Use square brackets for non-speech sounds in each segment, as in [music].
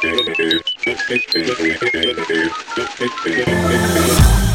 Thank you.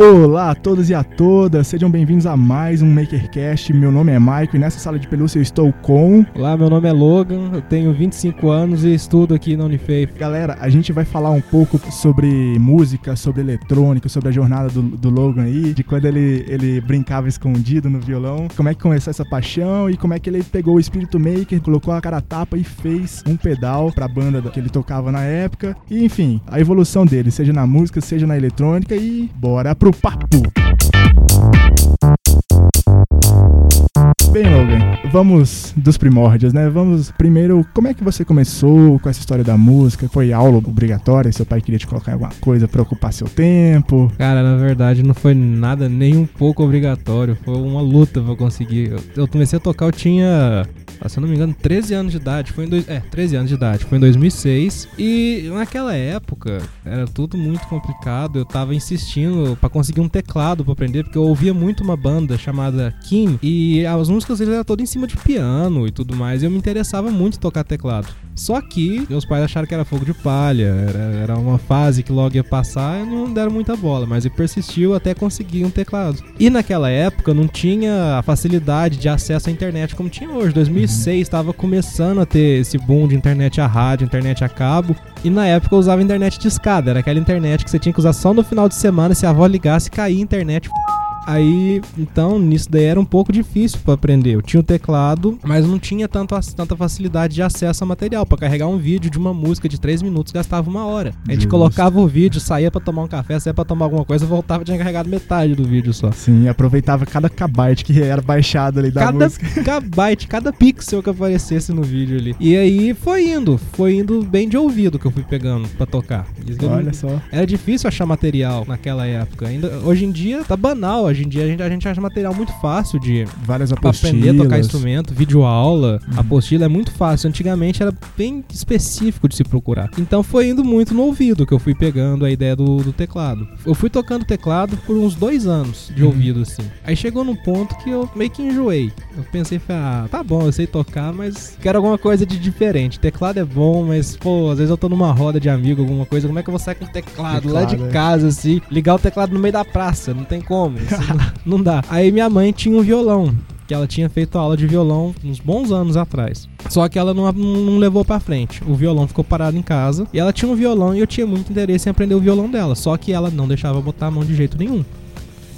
Olá a todos e a todas, sejam bem-vindos a mais um MakerCast. Meu nome é Maico e nessa sala de pelúcia eu estou com. Olá, meu nome é Logan, eu tenho 25 anos e estudo aqui na Unifei. Galera, a gente vai falar um pouco sobre música, sobre eletrônica, sobre a jornada do, do Logan aí, de quando ele, ele brincava escondido no violão, como é que começou essa paixão e como é que ele pegou o espírito maker, colocou a cara a tapa e fez um pedal pra banda que ele tocava na época. E enfim, a evolução dele, seja na música, seja na eletrônica e bora pro papo! Bem, Logan, vamos dos primórdios, né? Vamos primeiro, como é que você começou com essa história da música? Foi aula obrigatória? Seu pai queria te colocar em alguma coisa pra ocupar seu tempo? Cara, na verdade não foi nada nem um pouco obrigatório, foi uma luta pra conseguir. Eu, comecei a tocar, eu tinha, se eu não me engano, 13 anos de idade. Foi em dois, é, 13 anos de idade. Foi em 2006 e naquela época era tudo muito complicado. Eu tava insistindo pra conseguir um teclado pra aprender, porque eu ouvia muito uma banda chamada Kim e as músicas eles eram todas em cima de piano e tudo mais. E eu me interessava muito em tocar teclado. Só que meus pais acharam que era fogo de palha, era, era uma fase que logo ia passar e não deram muita bola, mas ele persistiu até conseguir um teclado. E naquela época não tinha a facilidade de acesso à internet como tinha hoje. 2006 estava começando a ter esse boom de internet a rádio, internet a cabo. E na época eu usava internet de escada, era aquela internet que você tinha que usar só no final de semana, se a avó ligasse, caía a internet. Aí, então, nisso daí era um pouco difícil para aprender. Eu tinha o teclado, mas não tinha tanto, tanta facilidade de acesso a material. Para carregar um vídeo de uma música de 3 minutos gastava uma hora. A gente Justo. colocava o vídeo, saía para tomar um café, saía para tomar alguma coisa, voltava tinha carregado metade do vídeo só. Sim, aproveitava cada kbyte que era baixado ali da cada música. [laughs] kbyte, cada pixel que aparecesse no vídeo ali. E aí foi indo, foi indo bem de ouvido que eu fui pegando para tocar. Isso não- Olha só. Era difícil achar material naquela época. Ainda, hoje em dia tá banal. Hoje em dia a gente, a gente acha material muito fácil de Várias apostilas. aprender a tocar instrumento, vídeo aula, Uhum. apostila é muito fácil. Antigamente era bem específico de se procurar. Então foi indo muito no ouvido que eu fui pegando a ideia do, do teclado. Eu fui tocando teclado por uns dois anos de Uhum. ouvido, assim. Aí chegou num ponto que eu meio que enjoei. Eu pensei, ah, tá bom, eu sei tocar, mas quero alguma coisa de diferente. Teclado é bom, mas, pô, às vezes eu tô numa roda de amigo, alguma coisa, como é que eu vou sair com teclado, lá de Teclado, é. casa, assim, ligar o teclado no meio da praça? Não tem como. [laughs] Não, [laughs] não dá. Aí minha mãe tinha um violão. Que ela tinha feito aula de violão uns bons anos atrás. Só que ela não, não levou pra frente. O violão ficou parado em casa. E ela tinha um violão e eu tinha muito interesse em aprender o violão dela. Só que ela não deixava botar a mão de jeito nenhum.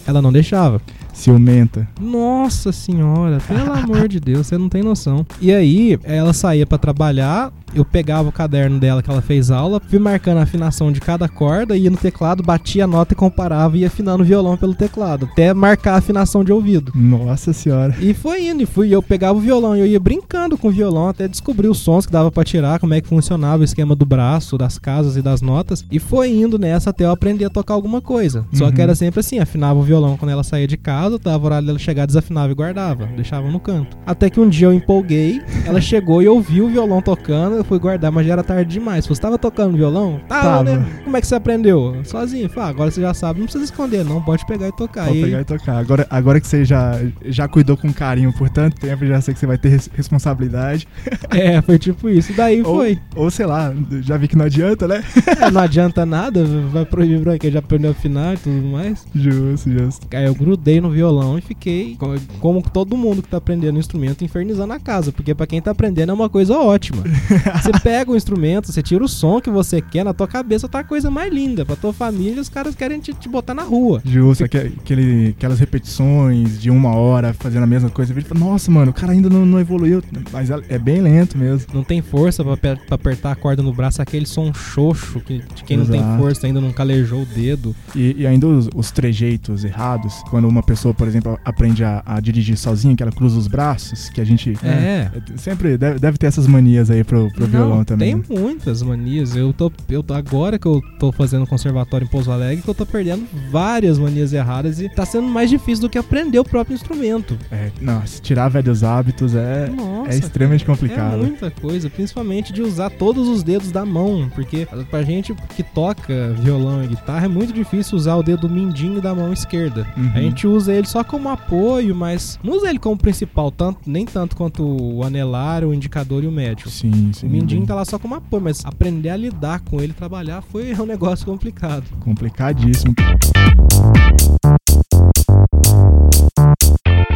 Ela não deixava. Ciumenta. Nossa senhora, pelo amor de Deus, você não tem noção. E aí, ela saía pra trabalhar, eu pegava o caderno dela que ela fez aula, fui marcando a afinação de cada corda, ia no teclado, batia a nota e comparava e ia afinando o violão pelo teclado, até marcar a afinação de ouvido. Nossa senhora. E foi indo, e fui, eu pegava o violão e eu ia brincando com o violão até descobrir os sons que dava pra tirar, como é que funcionava o esquema do braço, das casas e das notas. E foi indo nessa até eu aprender a tocar alguma coisa. Só Uhum. que era sempre assim, afinava o violão quando ela saía de casa, dava horário dela chegar, desafinava e guardava, deixava no canto. Até que um dia eu empolguei, ela chegou e eu vi o violão tocando, eu fui guardar, mas já era tarde demais. Você tava tocando violão? Tava, Tava. né? Como é que você aprendeu? Sozinho. Falei, ah, agora você já sabe, não precisa esconder não, pode pegar e tocar. Pode E- pegar e tocar. Agora, agora que você já, já cuidou com carinho por tanto tempo, já sei que você vai ter res- responsabilidade. [laughs] É, foi tipo isso. Daí Ou, foi. ou sei lá, já vi que não adianta, né? [laughs] É, não adianta nada, vai proibir pra quem já aprendeu a afinar e tudo mais. Justo, justo. Aí eu grudei no violão e fiquei, co- como todo mundo que tá aprendendo instrumento, infernizando a casa. Porque pra quem tá aprendendo é uma coisa ótima. [laughs] Você pega o instrumento, você tira o som que você quer, na tua cabeça tá a coisa mais linda. Pra tua família, os caras querem te, te botar na rua. Justo, aque- aquele, aquelas repetições de uma hora fazendo a mesma coisa. Eu falo, Nossa, mano, o cara ainda não, não evoluiu. Mas é é bem lento mesmo. Não tem força pra, pra apertar a corda no braço, aquele som xoxo que, de quem não tem Exato. força ainda não calejou o dedo. E, e ainda os, os trejeitos errados. Quando uma pessoa, por exemplo, aprende a, a dirigir sozinha, que ela cruza os braços, que a gente. É. Sempre deve, deve ter essas manias aí pro, pro violão Não, também. né? Tem muitas manias. Eu tô, eu tô- agora que eu tô fazendo conservatório em Pouso Alegre, que eu tô perdendo várias manias erradas e tá sendo mais difícil do que aprender o próprio instrumento. É, não, se tirar velhos hábitos é. Nossa, é extremamente cara, complicado. É muita coisa, principalmente de usar todos os dedos da mão, porque pra gente que toca violão e guitarra é muito difícil usar o dedo mindinho da mão esquerda. Uhum. A gente usa ele só como apoio, mas não usa ele como principal, tanto, nem tanto quanto o anelar, o indicador e o médio. Sim, sim. O mindinho tá lá só como apoio, mas aprender a lidar com ele, trabalhar, foi um negócio complicado. Complicadíssimo.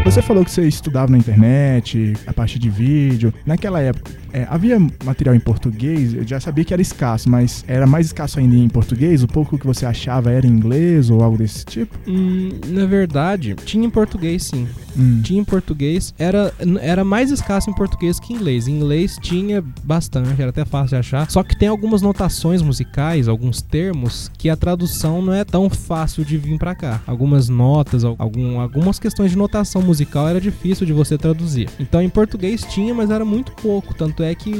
Você falou que você estudava na internet, a partir de vídeo. Naquela época, é, havia material em português? Eu já sabia que era escasso, mas era mais escasso ainda em português? O pouco que você achava era em inglês ou algo desse tipo? Hum, na verdade, tinha em português sim. Hum. Tinha em português. Era, era mais escasso em português que em inglês. Em inglês tinha bastante, era até fácil de achar. Só que tem algumas notações musicais, alguns termos, que a tradução não é tão fácil de vir pra cá. Algumas notas, algum, algumas questões de notação musical era difícil de você traduzir. Então em português tinha, mas era muito pouco. Tanto é que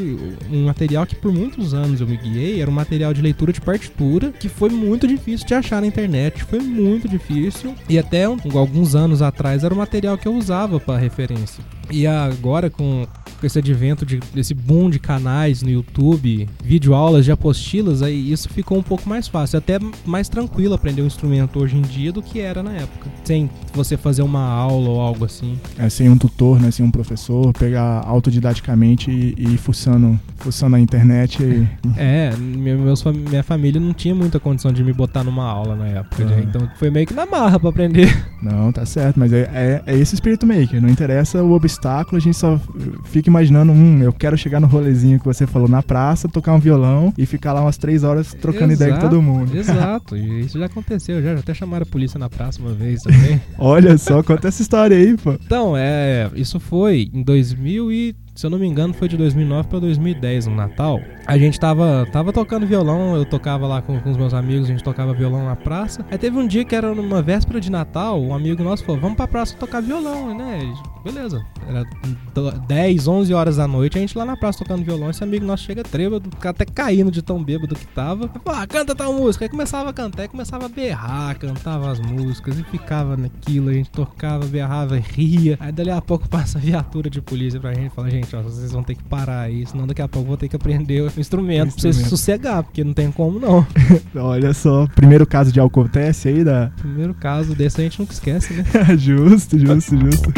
um material que por muitos anos eu me guiei era um material de leitura de partitura que foi muito difícil de achar na internet. Foi muito difícil. E até alguns anos atrás era um material que eu usava para referência. E agora com, com esse advento de, desse boom de canais no YouTube, videoaulas de apostilas, aí isso ficou um pouco mais fácil, até mais tranquilo aprender um instrumento hoje em dia do que era na época. Sem você fazer uma aula ou algo assim. É, sem um tutor, né? Sem um professor, pegar autodidaticamente e, e ir fuçando, fuçando na internet. E... É, meus, minha família não tinha muita condição de me botar numa aula na época, né? então foi meio que na marra pra aprender. Não, tá certo, mas é, é, é esse espírito maker, não interessa o obstáculo, a gente só fica imaginando, hum, eu quero chegar no rolezinho que você falou na praça, tocar um violão e ficar lá umas três horas trocando exato, ideia com todo mundo. Exato, e isso já aconteceu, já, já até chamaram a polícia na praça uma vez [laughs] também. Olha só, conta essa história aí, pô. Então, é, isso foi em 2000 e se eu não me engano, foi de 2009 para 2010, no Natal. A gente tava, tava tocando violão, eu tocava lá com, com, os meus amigos, a gente tocava violão na praça. Aí teve um dia que era numa véspera de Natal, um amigo nosso falou: Vamos pra praça tocar violão, né? Beleza. Era 10, 11 horas da noite, a gente lá na praça tocando violão. Esse amigo nosso chega trêbado, até caindo de tão bêbado que tava. Falou, ah, canta tal música. Aí começava a cantar, e começava a berrar, cantava as músicas e ficava naquilo. A gente tocava, berrava, ria. Aí dali a pouco [laughs] passa a viatura de polícia pra gente e fala: Gente, ó, vocês vão ter que parar aí, senão daqui a pouco vou ter que aprender o instrumento, pra vocês sossegar, porque não tem como não. [laughs] Olha só, primeiro caso de acontece aí da. Primeiro caso desse a gente nunca esquece, né? [laughs] justo, justo, justo.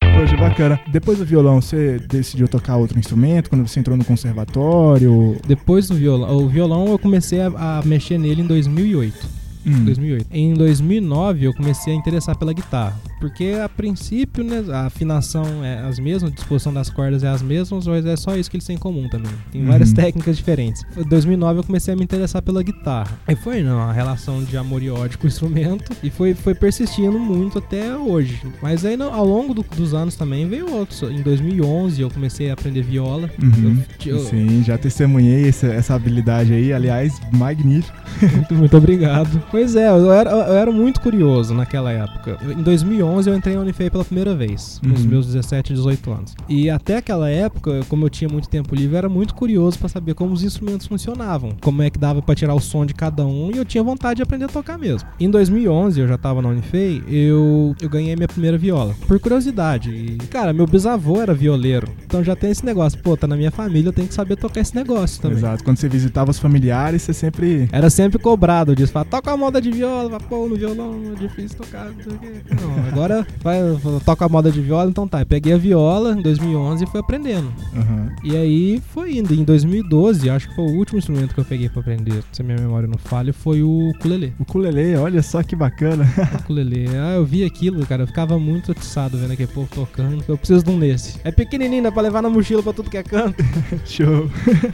Poxa, bacana. Depois do violão, você decidiu tocar outro instrumento quando você entrou no conservatório? Depois do violão, o violão eu comecei a, a mexer nele em 2008. Hum. 2008. Em 2009 eu comecei a interessar pela guitarra, porque a princípio né, a afinação é as mesmas, a disposição das cordas é as mesmas, mas é só isso que eles têm em comum também. Tem uhum. várias [laughs] técnicas diferentes. Em 2009 eu comecei a me interessar pela guitarra. E foi não, uma relação de amor e ódio com o instrumento e foi, foi persistindo muito até hoje. Mas aí ao longo do, dos anos também veio outros. Em 2011 eu comecei a aprender viola. Uhum. Eu, eu... Sim, já testemunhei essa, essa habilidade aí, aliás, magnífico. Muito, muito obrigado. [laughs] Pois é, eu era, eu era muito curioso naquela época. Em 2011 eu entrei na Unifei pela primeira vez, uhum. nos meus 17, 18 anos. E até aquela época, como eu tinha muito tempo livre, eu era muito curioso para saber como os instrumentos funcionavam, como é que dava para tirar o som de cada um, e eu tinha vontade de aprender a tocar mesmo. Em 2011, eu já tava na Unifei, eu, eu ganhei minha primeira viola, por curiosidade. E, cara, meu bisavô era violeiro, então já tem esse negócio, pô, tá na minha família, eu tenho que saber tocar esse negócio também. Exato, quando você visitava os familiares, você sempre... Era sempre cobrado disso, fala, toca a moda de viola, vai pô, no violão é difícil tocar, não sei o quê. Não, agora vai, toca a moda de viola, então tá. Eu peguei a viola em 2011 e fui aprendendo. Uhum. E aí foi indo. Em 2012, acho que foi o último instrumento que eu peguei pra aprender, se a minha memória não falha, foi o ukulele. O ukulele, olha só que bacana. o ukulele. Ah, eu vi aquilo, cara, eu ficava muito atiçado vendo aquele povo tocando. Eu preciso de um desse. É pequenininho, dá pra levar na mochila pra tudo que é canto. [laughs] Show.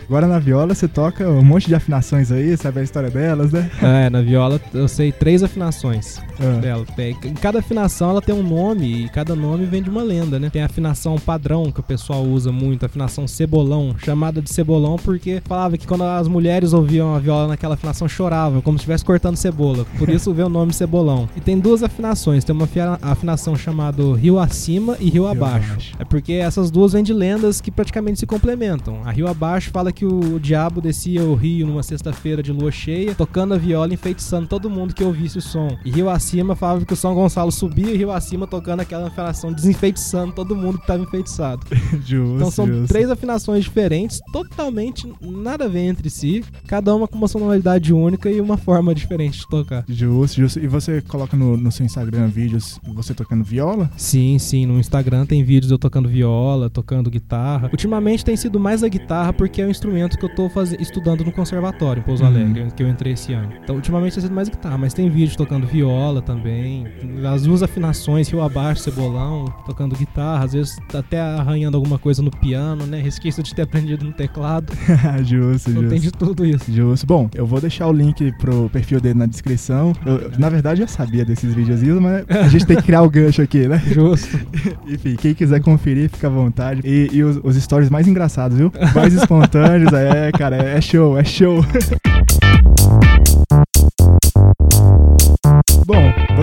Agora na viola você toca um monte de afinações aí, sabe a história delas, né? É, na viola eu sei três afinações é. dela. Em cada afinação ela tem um nome e cada nome vem de uma lenda, né? Tem a afinação padrão que o pessoal usa muito, a afinação cebolão, chamada de cebolão porque falava que quando as mulheres ouviam a viola naquela afinação choravam, como se estivesse cortando cebola. Por [laughs] isso veio o nome cebolão. E tem duas afinações, tem uma afinação chamada rio acima e rio, rio abaixo. abaixo. É porque essas duas vêm de lendas que praticamente se complementam. A rio abaixo fala que o diabo descia o rio numa sexta-feira de lua cheia, tocando a viola, enfeitiçando todo mundo que ouvisse o som. E rio acima falava que o São Gonçalo subia e rio acima tocando aquela afinação, desenfeitiçando todo mundo que tava enfeitiçado. [laughs] justo, Então são justo. três afinações diferentes, totalmente nada a ver entre si, cada uma com uma sonoridade única e uma forma diferente de tocar. Justo, justo. E você coloca no, no seu Instagram vídeos você tocando viola? Sim, sim, no Instagram tem vídeos eu tocando viola, tocando guitarra. Ultimamente tem sido mais a guitarra porque é o instrumento que eu tô faz... estudando no conservatório em Pouso Uhum. Alegre, que eu entrei esse ano. Então ultimamente mais guitarra, mas tem vídeo tocando viola também, as duas afinações, rio abaixo, cebolão, tocando guitarra, às vezes até arranhando alguma coisa no piano, né? Resquício de ter aprendido no teclado. [laughs] justo, Não justo. tem de tudo isso. Justo. Bom, eu vou deixar o link pro perfil dele na descrição. Eu, na verdade, eu já sabia desses videozinhos, mas a gente tem que criar o gancho aqui, né? Justo. [laughs] Enfim, quem quiser conferir, fica à vontade. E, e os, os stories mais engraçados, viu? Mais espontâneos, [laughs] é, cara, é show, é show.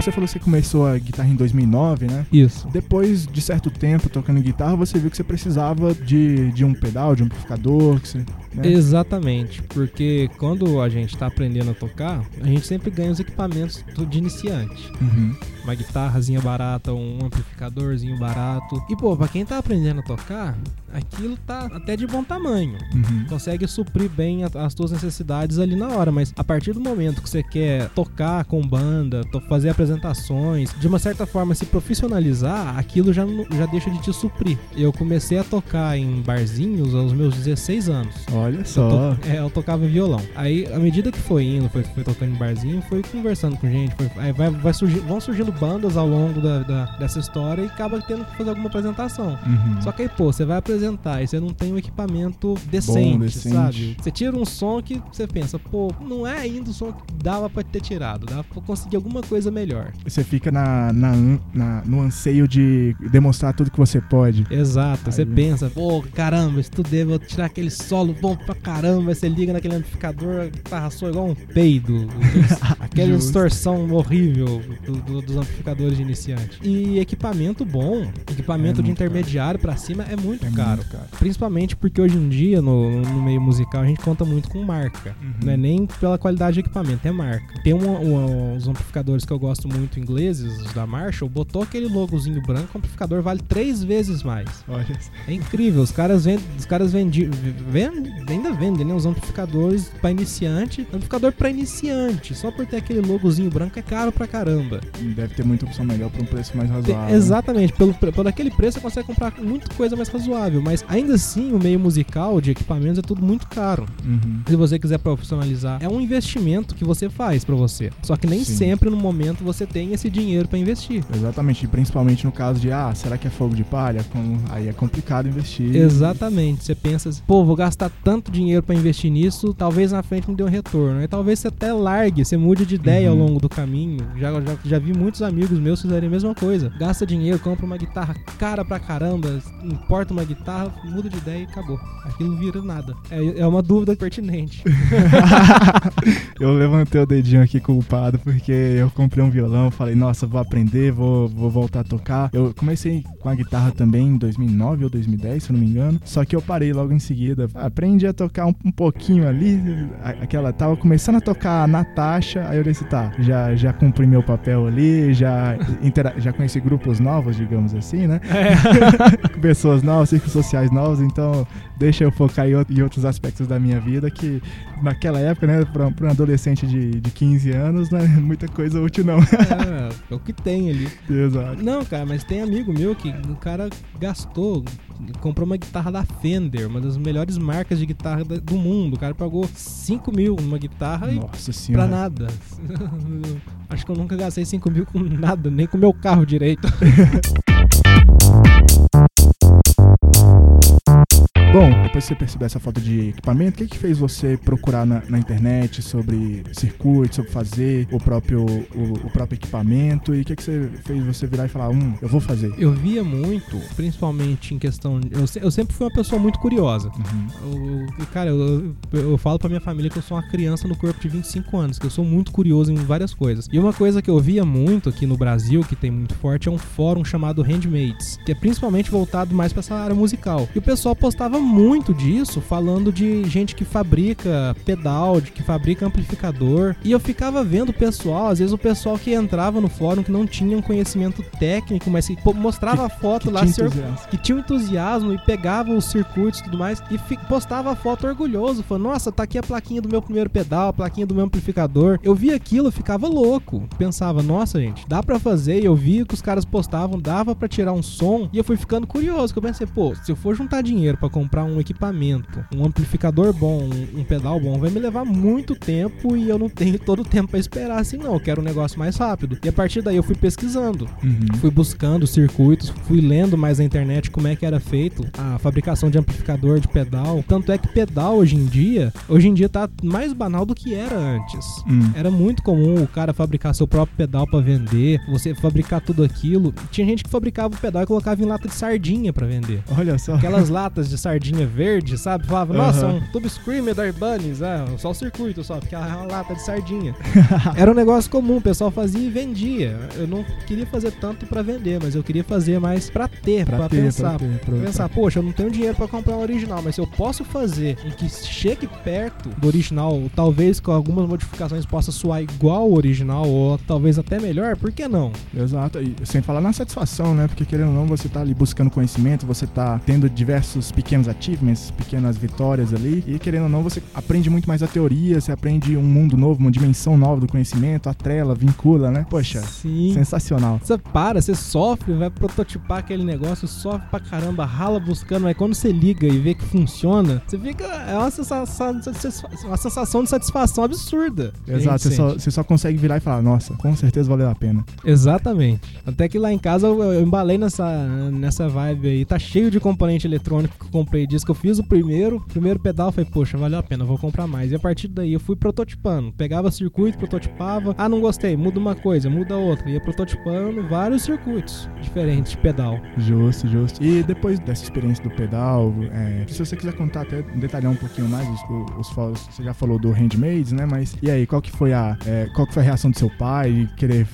Você falou que você começou a guitarra em 2009, né? Isso. Depois de certo tempo tocando guitarra, você viu que você precisava de, de um pedal, de um amplificador, que você, né? Exatamente, porque quando a gente tá aprendendo a tocar, a gente sempre ganha os equipamentos de iniciante. Uhum. Uma guitarrazinha barata, um amplificadorzinho barato. E pô, pra quem tá aprendendo a tocar, aquilo tá até de bom tamanho. Uhum. Consegue suprir bem as tuas necessidades ali na hora, mas a partir do momento que você quer tocar com banda, to- fazer apresentações, de uma certa forma se profissionalizar, aquilo já, já deixa de te suprir. Eu comecei a tocar em barzinhos aos meus 16 anos. Olha Eu, só. to- é, eu tocava violão. Aí, à medida que foi indo, foi, foi tocando em barzinho, foi conversando com gente. Foi, aí vai, vai surgir, vão surgindo bandas ao longo da, da- dessa história e acaba tendo que fazer alguma apresentação. Uhum. Só que aí, pô, você vai apresentar e você não tem um equipamento decente, decente. sabe? Você tira um som que você pensa, pô, não é ainda o som que dava pra ter tirado, dava pra conseguir alguma coisa melhor. Você fica na, na, na- no anseio de demonstrar tudo que você pode. Exato, você Aí- pensa, pô, caramba, estudei, vou tirar aquele solo bom pra caramba, você liga naquele amplificador, a guitarra soa igual um peido, [laughs] aquela distorção horrível do- do- dos amplificadores de iniciante. E equipamento bom, equipamento É de intermediário pra cima é muito É caro. muito caro. Principalmente porque hoje em dia, no, no meio musical, a gente conta muito com marca. Uhum. Não é nem pela qualidade de equipamento, é marca. Tem um, um- uns amplificadores que eu gosto muito ingleses, os da Marshall, botou aquele logozinho branco, o amplificador vale três vezes mais. Olha. É incrível, os caras vendem, os caras vendi, vend- ainda vendem, né, os amplificadores pra iniciante, amplificador pra iniciante, só por ter aquele logozinho branco é caro pra caramba. Deve ter muita opção melhor por um preço mais razoável. Exatamente, pelo, por aquele preço você consegue comprar muita coisa mais razoável, mas ainda assim o meio musical de equipamentos é tudo muito caro. Uhum. Se você quiser profissionalizar, é um investimento que você faz pra você. Só que nem Sim. sempre no momento você tem esse dinheiro pra investir. Exatamente, e principalmente no caso de, ah, será que é fogo de palha? Como- aí é complicado investir. Exatamente. Você pensa assim, pô, vou gastar tanto dinheiro pra investir nisso, talvez na frente me dê um retorno. Aí talvez você até largue, você mude de ideia Uhum. ao longo do caminho. Já, já, já vi muitos amigos meus fazerem a mesma coisa. Gasta dinheiro, compra uma guitarra cara pra caramba, importa uma guitarra, muda de ideia e acabou. Aquilo vira nada. É, é uma dúvida pertinente. [laughs] eu levantei o dedinho aqui culpado porque eu comprei um violão, falei, nossa, vou aprender, vou, vou voltar a tocar. Eu comecei com a guitarra também em 2009 ou 2010, se eu não me engano. Só que eu parei logo em seguida. Aprendi a tocar um, um pouquinho ali. a- Aquela tava começando a tocar na taxa. Aí eu disse, tá, já, já cumpri meu papel ali, já, intera- já conheci grupos novos, digamos assim, né? [laughs] Pessoas novas, círculos sociais novos, então deixa eu focar em outros aspectos da minha vida que naquela época, né, pra, pra um adolescente de, de 15 anos, não é [laughs] muita coisa útil não. é, é o que tem ali. [laughs] Exato. Não, cara, mas tem amigo meu que o cara gastou, comprou uma guitarra da Fender, uma das melhores marcas de guitarra do mundo. O cara pagou 5 mil numa guitarra e Nossa pra senhora. nada. [laughs] Acho que eu nunca gastei 5 mil com nada, nem com meu carro direito. [laughs] Bom, depois que você percebeu essa falta de equipamento, o que, que fez você procurar na, na internet sobre circuito, sobre fazer o próprio, o, o próprio equipamento? E o que, que você fez você virar e falar, hum, eu vou fazer? Eu via muito, principalmente em questão. Eu, eu sempre fui uma pessoa muito curiosa. Uhum. Eu- cara, eu, eu, falo pra minha família que eu sou uma criança no corpo de 25 anos, que eu sou muito curioso em várias coisas. E uma coisa que eu via muito aqui no Brasil, que tem muito forte, é um fórum chamado Handmaids, que é principalmente voltado mais pra essa área musical. E o pessoal postava muito disso falando de gente que fabrica pedal, de que fabrica amplificador. E eu ficava vendo o pessoal, às vezes o pessoal que entrava no fórum que não tinha um conhecimento técnico, mas que mostrava a foto que lá, tinha que tinha um entusiasmo e pegava os circuitos e tudo mais e postava a foto orgulhoso, falando, nossa, tá aqui a plaquinha do meu primeiro pedal, a plaquinha do meu amplificador. Eu via aquilo, ficava louco. Pensava, nossa, gente, dá pra fazer. E eu via que os caras postavam, dava pra tirar um som. E eu fui ficando curioso, que eu pensei, pô, se eu for juntar dinheiro pra comprar um equipamento, um amplificador bom, um, um pedal bom, vai me levar muito tempo e eu não tenho todo o tempo pra esperar assim, não. Eu quero um negócio mais rápido. E a partir daí eu fui pesquisando Uhum. fui buscando circuitos, fui lendo mais na internet como é que era feito a fabricação de amplificador, de pedal. Tanto é que pedal hoje em dia, hoje em dia tá mais banal do que era antes. Hum. Era muito comum o cara fabricar seu próprio pedal pra vender, você fabricar tudo aquilo. Tinha gente que fabricava o pedal e colocava em lata de sardinha pra vender. Olha só. Aquelas latas de sardinha verde, sabe? Falava, nossa, Aham. um Tube Screamer da Ibanez, é, só o circuito só, porque é uma lata de sardinha. [laughs] Era um negócio comum, o pessoal fazia e vendia. Eu não queria fazer tanto pra vender, mas eu queria fazer mais pra ter, ter, pensar. pra ter, pra- pensar, poxa, eu não tenho dinheiro pra comprar um original, mas se eu posso fazer um que chegue perto do original, talvez com algumas modificações possa soar igual ao original, ou talvez até melhor, por que não? Exato, e sem falar na satisfação, né? Porque querendo ou não, você tá ali buscando conhecimento, você tá tendo diversos pequenos achievements, pequenas vitórias ali, e querendo ou não, você aprende muito mais a teoria, você aprende um mundo novo, uma dimensão nova do conhecimento, atrela, vincula, né? Poxa, Sim. sensacional. Você para, você sofre, vai prototipar aquele negócio, sofre pra caramba, rala buscando, mas quando você liga e vê que funciona, você fica. É uma sensação, uma sensação de satisfação absurda. Exato, você só, você só consegue virar e falar, nossa, com certeza valeu a pena. Exatamente. Até que lá em casa eu, eu embalei nessa, nessa vibe aí. Tá cheio de componente eletrônico que eu comprei disso. Que eu fiz o primeiro, primeiro pedal, falei, poxa, valeu a pena, vou comprar mais. E a partir daí eu fui prototipando. Pegava circuito, prototipava. Ah, não gostei, muda uma coisa, muda outra. Ia prototipando vários circuitos diferentes de pedal. Justo, justo. E depois dessa experiência do pedal, é, se você quiser contar até detalhar um pouquinho mais os, os você já falou do handmaids, né? Mas e aí, qual que foi a, é, qual que foi a reação do seu pai querer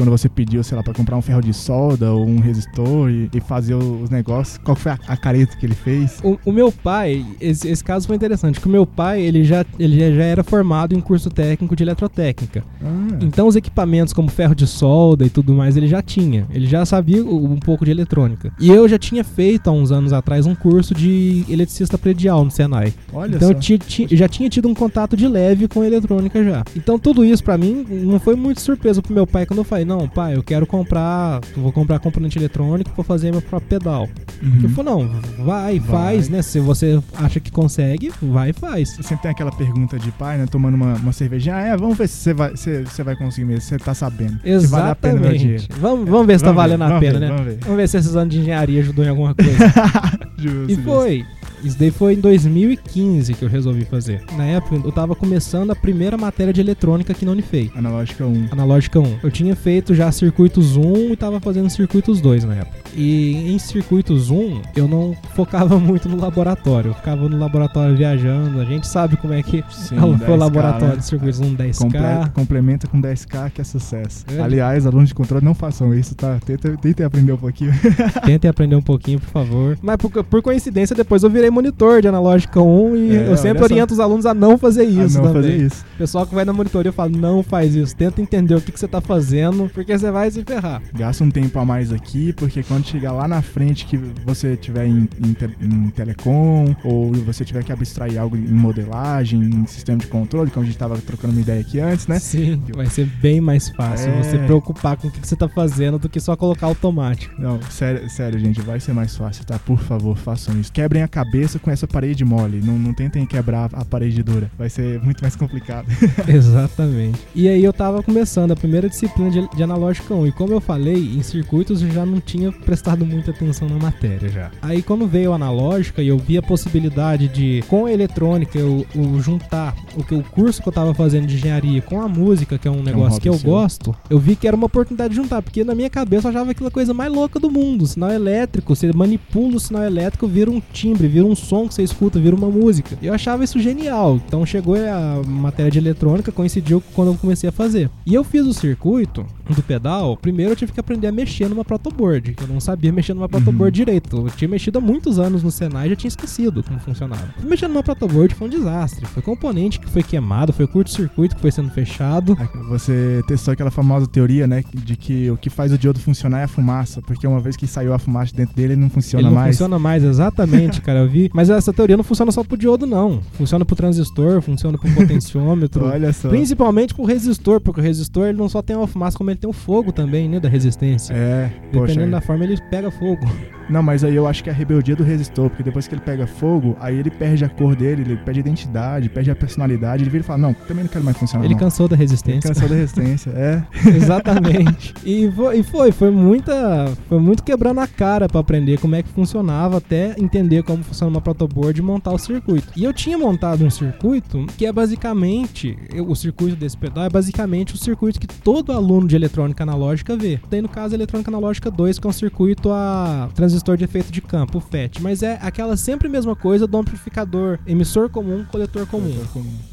quando você pediu, sei lá, pra comprar um ferro de solda ou um resistor e, e fazer os negócios? Qual foi a, a careta que ele fez? O, o meu pai, esse, esse caso foi interessante, que o meu pai, ele já, ele já- era formado em curso técnico de eletrotécnica. Ah, Então os equipamentos como ferro de solda e tudo mais, ele já tinha. Ele já sabia um pouco de eletrônica. E eu já tinha feito há uns anos atrás um curso de eletricista predial no Senai. olha então só. eu já tinha tido um contato de leve com eletrônica já. Então tudo isso pra mim não foi muito surpresa pro meu pai quando eu falei, não, pai, eu quero comprar, eu vou comprar componente eletrônico pra fazer meu próprio pedal. Uhum. Falou, não, vai, Vai. faz, né? Se você acha que consegue, vai e faz. Sempre tem aquela pergunta de pai, né? Tomando uma, uma cervejinha. Ah, é, vamos ver se você vai, se, você vai conseguir mesmo. Você tá sabendo. Se vale a pena meu dinheiro. Exatamente. Vamos, vamos ver se tá Vamos ver, valendo a vamos pena, ver, né? Vamos ver. Vamos ver se esses anos de engenharia ajudou em alguma coisa. [laughs] Justo, e justo. Isso daí foi em 2015 que eu resolvi fazer. Na época, eu tava começando a primeira matéria de eletrônica aqui na Unifei. Analógica 1. Analógica 1. Eu tinha feito já circuitos 1 e tava fazendo circuitos 2 na época. E em circuitos 1, eu não focava [laughs] muito no laboratório. Eu ficava no laboratório viajando. A gente sabe como é que Sim, foi [laughs] o 10K, laboratório né? de circuitos 1 10K. Completa, complementa com 10k que é sucesso. É. Aliás, alunos de controle não façam isso, tá? Tentem, tentem aprender um pouquinho. [laughs] Tentem aprender um pouquinho, por favor. Mas por, por coincidência, depois eu virei monitor de analógica 1 e É, eu sempre olha só. oriento os alunos a não fazer isso ah, não também. fazer isso. O pessoal que vai na monitoria eu falo, não faz isso. Tenta entender o que, que você tá fazendo, porque você vai se ferrar. Gasta um tempo a mais aqui, porque quando chegar lá na frente que você tiver em, em, te- em telecom, ou você tiver que abstrair algo em modelagem, em sistema de controle, como a gente tava trocando uma ideia aqui antes, né? Sim, vai ser bem mais fácil É. você preocupar com o que, você tá fazendo do que só colocar automático. Não, sério, sério, gente, vai ser mais fácil, tá? Por favor, façam isso. Quebrem a cabeça com essa parede mole. Não, não tentem quebrar a parede dura. Vai ser muito mais complicado. [laughs] Exatamente. E aí eu tava começando a primeira disciplina de, de analógica 1. E como eu falei, em circuitos eu já não tinha prestado muita atenção na matéria já. Aí quando veio a analógica e eu vi a possibilidade de, com a eletrônica, eu, eu juntar o, que, o curso que eu tava fazendo de engenharia com a música, que é um negócio que eu seu. gosto, eu vi que era uma oportunidade de juntar. Porque na minha cabeça eu achava aquela coisa mais louca do mundo. Sinal elétrico, você manipula o sinal elétrico, vira um timbre, vira um som que você escuta, vira uma música. Eu achava isso genial. Então chegou a matéria de eletrônica, coincidiu com quando eu comecei a fazer. E eu fiz o circuito do pedal, primeiro eu tive que aprender a mexer numa protoboard, que eu não sabia mexer numa protoboard Uhum. direito. Eu tinha mexido há muitos anos no Senai e já tinha esquecido como funcionava. Mexendo numa protoboard foi um desastre. Foi componente que foi queimado, foi curto-circuito que foi sendo fechado. Você testou aquela famosa teoria, né? De que o que faz o diodo funcionar é a fumaça. Porque uma vez que saiu a fumaça dentro dele, ele não funciona Ele não mais. funciona mais, exatamente, [laughs] cara. Eu vi. Mas essa teoria não funciona só pro diodo, não. Funciona pro transistor, funciona pro [laughs] potenciômetro. Olha só. Principalmente pro resistor, porque o resistor ele não só tem a fumaça, como ele tem o fogo também, né? Da resistência. É, poxa. Dependendo da forma, ele pega fogo. Não, mas aí eu acho que é a rebeldia do resistor, porque depois que ele pega fogo, aí ele perde a cor dele, ele perde a identidade, perde a personalidade, ele vira e fala, não, também não quero mais funcionar. Ele não. cansou da Ele resistência. cansou da resistência, é. [laughs] Exatamente. E foi, foi, foi muita. Foi muito quebrando a cara pra aprender como é que funcionava, até entender como funciona uma protoboard e montar o circuito. E eu tinha montado um circuito que é basicamente. o circuito desse pedal é basicamente o circuito que todo aluno de eletrônica analógica vê. Tem no caso a eletrônica analógica 2, que é um circuito a transistor de efeito de campo, o FET. Mas é aquela sempre mesma coisa do amplificador, emissor comum, coletor comum.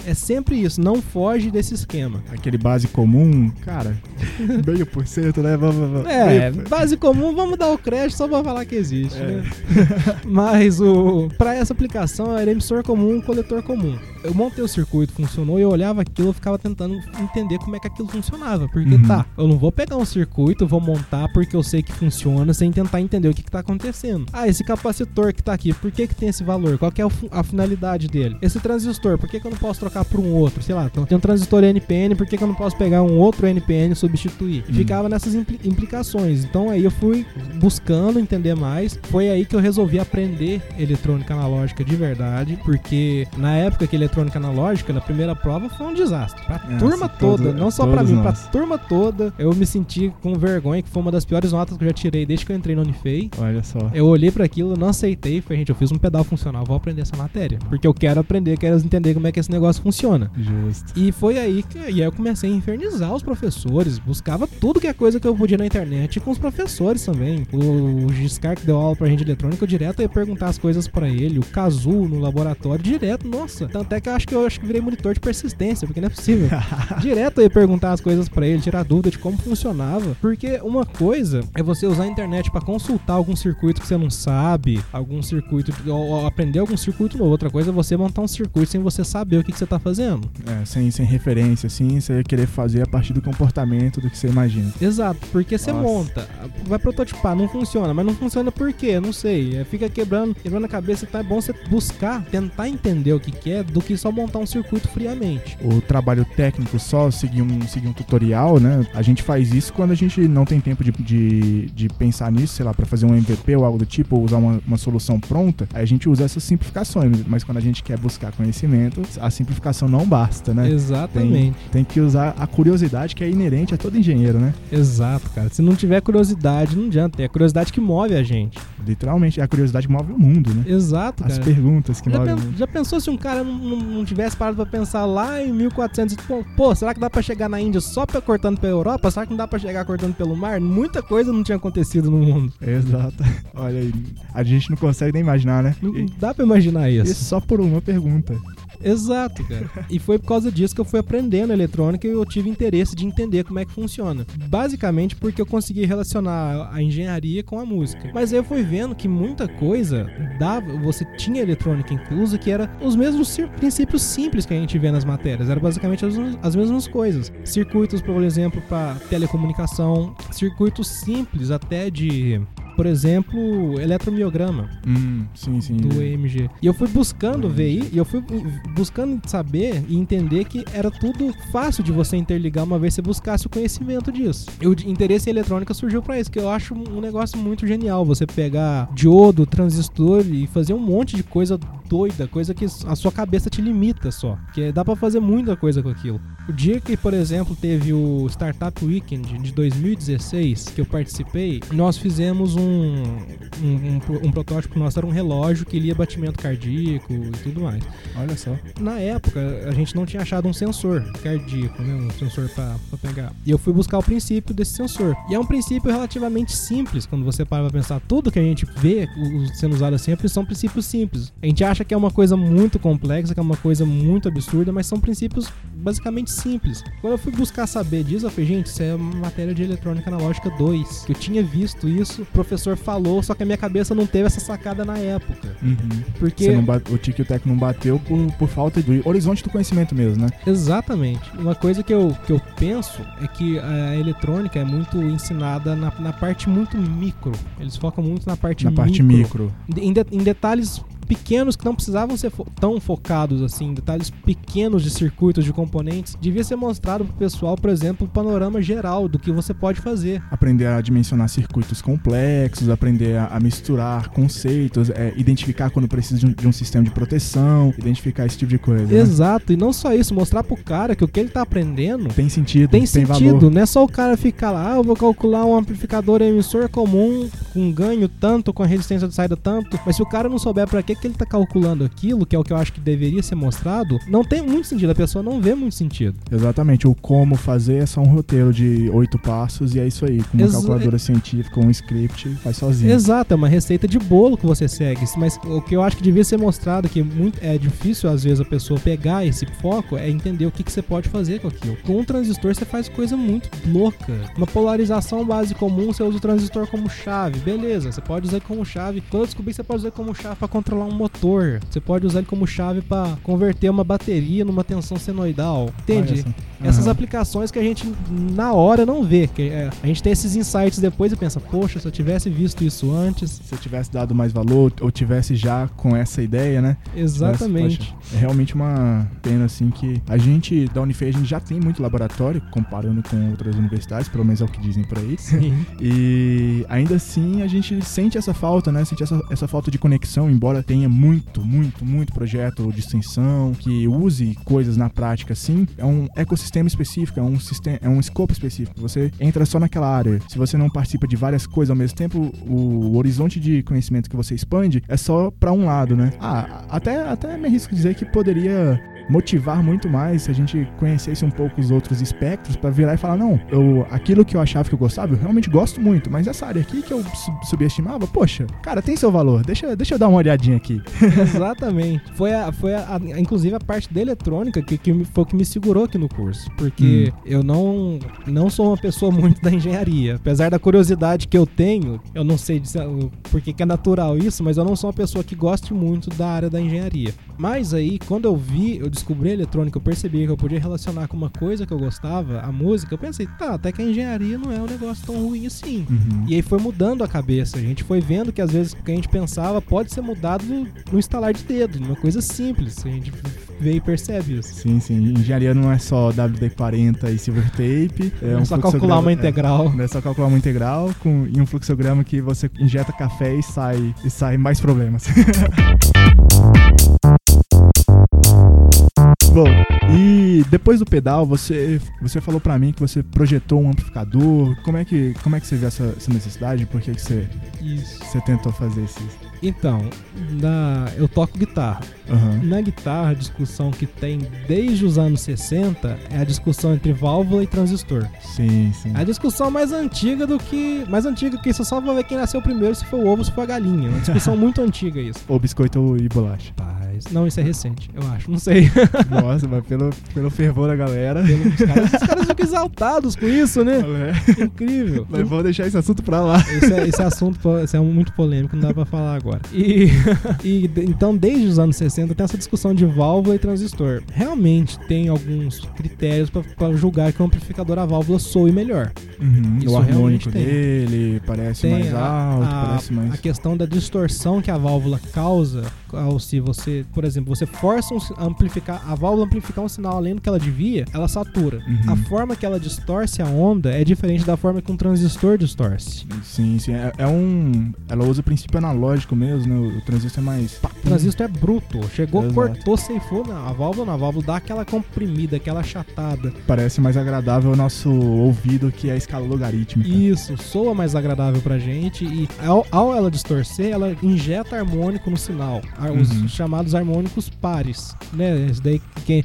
É sempre isso, não foge desse esquema. Aquele base comum, cara, [laughs] meio por cento, né? Vamos, vamos. É, base comum, vamos dar o crédito só pra falar que existe, É. né? [laughs] Mas o para essa aplicação era emissor comum, coletor comum. Eu montei o circuito, funcionou, e eu olhava aquilo, eu ficava tentando entender como é que aquilo funcionava. Porque Uhum. tá, eu não vou pegar um circuito, vou montar porque eu sei que funciona, sem tentar entender o que, que tá acontecendo. Ah, esse capacitor que tá aqui, por que, que tem esse valor? Qual é a finalidade dele? Esse transistor, por que, que eu não posso trocar por um outro? Sei lá, tem um transistor NPN, por que, que eu não posso pegar um outro NPN e substituir? E Hum. ficava nessas impli- implicações. Então aí eu fui buscando entender mais. Foi aí que eu resolvi aprender eletrônica analógica de verdade, porque na época que eletrônica analógica, na primeira prova, foi um desastre. Pra É, turma toda, todo- não só pra mim, pra nós. turma toda. Eu me senti com vergonha, que foi uma das piores notas que eu já tirei desde que eu entrei no Unifei. Olha só. Eu olhei pra aquilo, não aceitei, falei, gente, eu fiz um pedal funcional, vou aprender essa matéria. Porque eu quero aprender, quero entender como é que esse negócio funciona. Justo. E foi aí que e aí eu comecei a infernizar os professores, buscava tudo que é coisa que eu podia na internet e com os professores também. O, o Giscar que deu aula pra gente de eletrônica, eu direto ia perguntar as coisas pra ele, o Kazu no laboratório, direto, nossa. Tanto é que eu acho que eu acho que virei monitor de persistência, porque não é possível. [laughs] direto eu ia perguntar as coisas pra ele, tirar dúvida de como funcionava, porque uma coisa é você usar a internet pra consultar algum circuito que você não sabe, algum circuito ou, aprender algum circuito novo. Outra coisa é você montar um circuito sem você saber o que, que você tá fazendo. É, sem, sem referência, assim, você querer fazer a partir do comportamento do que você imagina. Exato, porque você Nossa. monta, vai prototipar, não funciona, mas não funciona por quê? Não sei. É, Fica quebrando, quebrando a cabeça, então é bom você buscar, tentar entender o que, que é, do que só montar um circuito friamente. o trabalho técnico só, seguir um, seguir um tutorial, né? A gente faz isso quando a gente não tem tempo de, de, de pensar nisso, sei lá, pra fazer um MVP ou algo do tipo, ou usar uma, uma solução pronta, a gente usa essas simplificações. Mas quando a gente quer buscar conhecimento, a simplificação não basta, né? Exatamente. Tem que usar a curiosidade que é inerente a todo engenheiro, né? Exato, cara. Se não tiver curiosidade, não adianta. É a curiosidade que move a gente. Literalmente, é a curiosidade que move o mundo, né? Exato, As cara. perguntas que Já, movem pen- já pensou se um cara não, não- tivesse parado pra pensar lá em 1400? e, Pô, pô, será que dá pra chegar na Índia só pra, cortando pela Europa? Será que não dá pra chegar cortando pelo mar? Muita coisa não tinha acontecido no mundo. Exato. Olha aí, a gente não consegue nem imaginar, né? Não E, dá pra imaginar e isso. só por uma pergunta. Exato, cara. E foi por causa disso que eu fui aprendendo eletrônica e eu tive interesse de entender como é que funciona. Basicamente porque eu consegui relacionar a engenharia com a música. Mas aí eu fui vendo que muita coisa dava, você tinha eletrônica inclusa que era os mesmos princípios simples que a gente vê nas matérias. Era basicamente as, as mesmas coisas. Circuitos, por exemplo, para telecomunicação, circuitos simples até de por exemplo, eletromiograma Hum, sim, sim. do EMG. E eu fui buscando ver e eu fui buscando saber e entender que era tudo fácil de você interligar uma vez que você buscasse o conhecimento disso. E o interesse em eletrônica surgiu pra isso, que eu acho um negócio muito genial. Você pegar diodo, transistor e fazer um monte de coisa doida, coisa que a sua cabeça te limita só. Que dá pra fazer muita coisa com aquilo. O dia que, por exemplo, teve o Startup Weekend de 2016, que eu participei, nós fizemos um, um, um um protótipo nosso, era um relógio que lia batimento cardíaco e tudo mais. Olha só. Na época, a gente não tinha achado um sensor cardíaco, né? Um sensor pra, pra pegar. E eu fui buscar o princípio desse sensor. E é um princípio relativamente simples, quando você para pra pensar. Tudo que a gente vê sendo usado sempre são princípios simples. A gente acha acha que é uma coisa muito complexa, que é uma coisa muito absurda, mas são princípios basicamente simples. Quando eu fui buscar saber disso, eu falei, gente, isso é matéria de eletrônica analógica 2. Que eu tinha visto isso, o professor falou, só que a minha cabeça não teve essa sacada na época. Uhum. Porque. Bate- o Tic e o Tec não bateu por, por falta do horizonte do conhecimento mesmo, né? Exatamente. Uma coisa que eu, que eu penso é que a eletrônica é muito ensinada na, na parte muito micro. Eles focam muito na parte Na micro. parte micro. Em, de- em detalhes pequenos que não precisavam ser fo- tão focados assim, detalhes pequenos de circuitos, de componentes. Devia ser mostrado pro pessoal, por exemplo, o panorama geral do que você pode fazer. Aprender a dimensionar circuitos complexos, aprender a, a misturar conceitos, é, identificar quando precisa de um, de um sistema de proteção, identificar esse tipo de coisa. né? Exato, e não só isso, mostrar pro cara que o que ele tá aprendendo Tem sentido, tem tem, sentido, valor. não é só o cara ficar lá, ah, eu vou calcular um amplificador emissor comum com ganho tanto, com a resistência de saída tanto, mas se o cara não souber pra que que ele tá calculando aquilo, que é o que eu acho que deveria ser mostrado, não tem muito sentido, a pessoa não vê muito sentido. Exatamente, o como fazer é só um roteiro de oito passos e é isso aí. Com uma Exa- calculadora científica, um script, faz sozinho. Exato, é uma receita de bolo que você segue, mas o que eu acho que devia ser mostrado, que muito, é difícil às vezes a pessoa pegar esse foco, é entender o que, que você pode fazer com aquilo. Com um transistor você faz coisa muito louca. Uma polarização base comum, você usa o transistor como chave, beleza, você pode usar ele como chave. Quando eu descobri você pode usar ele como chave para controlar um motor, você pode usar ele como chave para converter uma bateria numa tensão senoidal, entende? Essas aplicações que a gente na hora não vê, que é, a gente tem esses insights depois e pensa, poxa, se eu tivesse visto isso antes, Se eu tivesse dado mais valor, ou tivesse já com essa ideia, né? exatamente. Mas, poxa, é realmente uma pena, assim, que a gente, da Unifei, a gente já tem muito laboratório, comparando com outras universidades, pelo menos é o que dizem por aí. Sim. E ainda assim a gente sente essa falta, né? Sente essa, essa falta de conexão, embora tenha muito, muito, muito projeto de extensão que use coisas na prática, assim. É um ecossistema específico, é um sistema, é um escopo específico. Você entra só naquela área. Se você não participa de várias coisas ao mesmo tempo, o horizonte de conhecimento que você expande é só pra um lado, né? Ah, até, até me arrisco dizer que poderia motivar muito mais se a gente conhecesse um pouco os outros espectros pra virar e falar não, eu aquilo que eu achava que eu gostava, eu realmente gosto muito, mas essa área aqui que eu sub- subestimava, poxa, cara, tem seu valor. Deixa, deixa eu dar uma olhadinha aqui. [laughs] Exatamente. Foi, a, foi a, a- inclusive a parte da eletrônica que, que foi o que me segurou aqui no curso. Porque eu não, não sou uma pessoa muito da engenharia. Apesar da curiosidade que eu tenho, eu não sei dizer o- por que que é natural isso, mas eu não sou uma pessoa que goste muito da área da engenharia. Mas aí, quando eu vi, eu descobri a eletrônica, eu percebi que eu podia relacionar com uma coisa que eu gostava, a música, eu pensei, tá, até que a engenharia não é um negócio tão ruim assim. Uhum. E aí foi mudando a cabeça. A gente foi vendo que às vezes o que a gente pensava pode ser mudado no, instalar de dedo, numa coisa simples. A gente vê e percebe isso. Sim, sim. Engenharia não é só WD-40 e silver tape. É É um só calcular uma é. integral. Não é só calcular uma integral com, e um fluxograma que você injeta café e sai, e sai mais problemas. [laughs] Bom, e depois do pedal, você, você falou pra mim que você projetou um amplificador. Como é que, como é que você vê essa, essa necessidade? Por que, que você, Isso. você tentou fazer isso? Então, na, eu toco guitarra. Aham. Na guitarra, a discussão que tem desde os anos 60 é a discussão entre válvula e transistor. Sim, sim. É a discussão mais antiga do que. Mais antiga que isso só vai ver quem nasceu primeiro, se foi o ovo, se foi a galinha. Uma discussão [laughs] muito antiga isso. Ou biscoito e bolacha. Paz. Não, isso é recente, eu acho. Não sei. [laughs] Nossa, mas pelo, pelo fervor da galera. Os caras, os caras ficam exaltados com isso, né? É. Incrível. Mas vou deixar esse assunto pra lá. Esse, é, esse assunto po- esse é muito polêmico, não dá pra falar agora. E, e então, desde os anos 60, tem essa discussão de válvula e transistor. Realmente tem alguns critérios pra julgar que o amplificador a válvula soe melhor. Uhum, Isso o harmônico dele parece Tem mais alto, a- parece mais. a questão da distorção que a válvula causa ao se você, por exemplo, você força um, amplificar a válvula amplificar um sinal além do que ela devia, ela satura. Uhum. A forma que ela distorce a onda é diferente da forma que um transistor distorce. Sim, sim. É, é um. Ela usa o princípio analógico mesmo, né? O, transistor é mais. pá, O transistor é bruto. Chegou, Exato. cortou, ceifou. Não, a válvula não. A válvula dá aquela comprimida, aquela achatada. Parece mais agradável ao nosso ouvido que a escala logarítmica. Isso, soa mais agradável pra gente. E ao, ao ela distorcer, ela injeta harmônico no sinal. Os Uhum. chamados harmônicos pares. Né? Isso daí quem.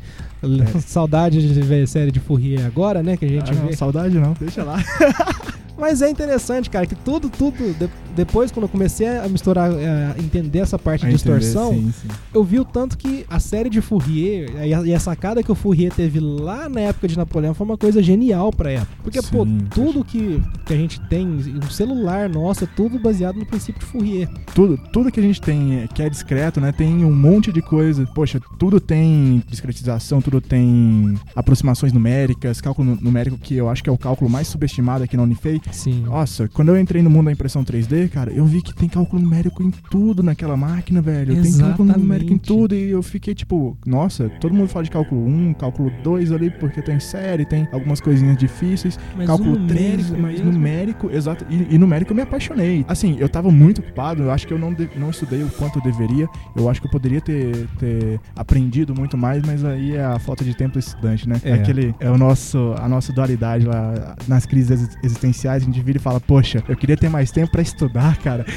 Saudade de ver série de Fourier agora, né? Que a gente Ah, não, vê. saudade não, deixa lá. [laughs] Mas é interessante, cara, que tudo, tudo. De- depois, quando eu comecei a misturar, a entender essa parte A de entender, distorção, sim, sim. eu vi o tanto que a série de Fourier e a, e a sacada que o Fourier teve lá na época de Napoleão foi uma coisa genial pra época. Porque, pô, Sim, tudo que, que a gente tem, um celular nosso, é tudo baseado no princípio de Fourier. Tudo, tudo que a gente tem é- que é discreto, né? Tem um monte de coisa. Poxa, tudo tem discretização, tudo tem aproximações numéricas, cálculo nu- numérico, que eu acho que é o cálculo mais subestimado aqui na Unifei. Sim. Nossa, quando eu entrei no mundo da impressão 3D, cara, eu vi que tem cálculo numérico em tudo naquela máquina, velho. Tem cálculo Exatamente. numérico em tudo e eu fiquei tipo, nossa, todo mundo fala de cálculo 1, cálculo 2 ali, porque tem série, tem algumas coisinhas difíceis. Mas cálculo o 3, numérico mas mesmo- numérico, exato. E, e numérico eu me apaixonei. Assim, eu tava muito ocupado, eu acho que eu não, de- não estudei o quanto eu deveria. Eu acho que eu poderia ter, ter aprendido muito mais, mas aí é a falta de tempo do estudante, né? É. Aquele, é o nosso, a nossa dualidade lá nas crises exi- existenciais, a gente vira e fala, poxa, eu queria ter mais tempo pra estudar, cara. [laughs]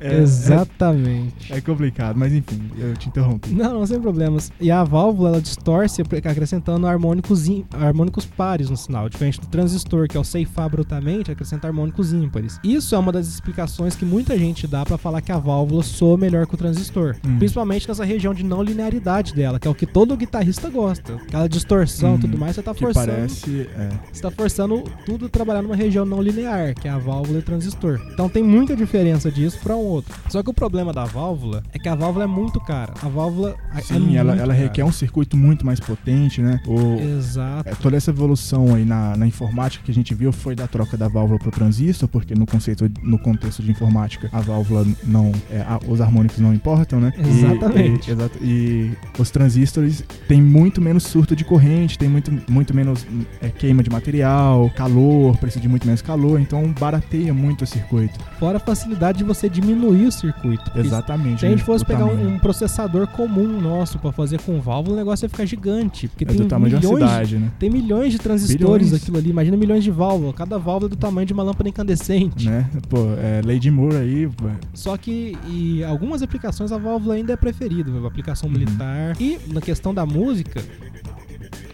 É- Exatamente. É, é complicado, mas enfim, eu te interrompi. Não, não, sem problemas. E a válvula, ela distorce acrescentando harmônicos, im- harmônicos pares no sinal, diferente do transistor, que é o ceifar brutamente, acrescenta harmônicos ímpares. Isso é uma das explicações que muita gente dá pra falar que a válvula soa melhor que o transistor. Hum. Principalmente nessa região de não linearidade dela, que é o que todo guitarrista gosta. Aquela distorção e Hum, tudo mais, você tá forçando. parece. É, Você tá forçando tudo a trabalhar numa região não linear, que é a válvula e o transistor. Então tem muita diferença disso para um outro. Só que o problema da válvula é que a válvula é muito cara. A válvula é sim, muito ela, ela requer um circuito muito mais potente, né? O, Exato. É, toda essa evolução aí na, na informática que a gente viu foi da troca da válvula pro transistor, porque no conceito, no contexto de informática, a válvula não, é, a- os harmônicos não importam, né? E- Exatamente. E, exato, e os transistores têm muito menos surto de corrente, tem muito, muito menos é, queima de material, calor, precisa de muito menos calor, então barateia muito o circuito. Fora a facilidade de você diminuir o circuito. Exatamente. Se a gente fosse pegar um, um processador comum nosso pra fazer com válvula, o negócio ia ficar gigante. Porque É tem do tamanho de uma milhões cidade, né? Tem milhões de transistores Bilhões. aquilo ali. Imagina milhões de válvulas. Cada válvula é do tamanho de uma lâmpada incandescente. né? Pô, é, Lady Moore aí, pô, Só que em algumas aplicações a válvula ainda é preferida, aplicação Uhum. militar. E na questão da música,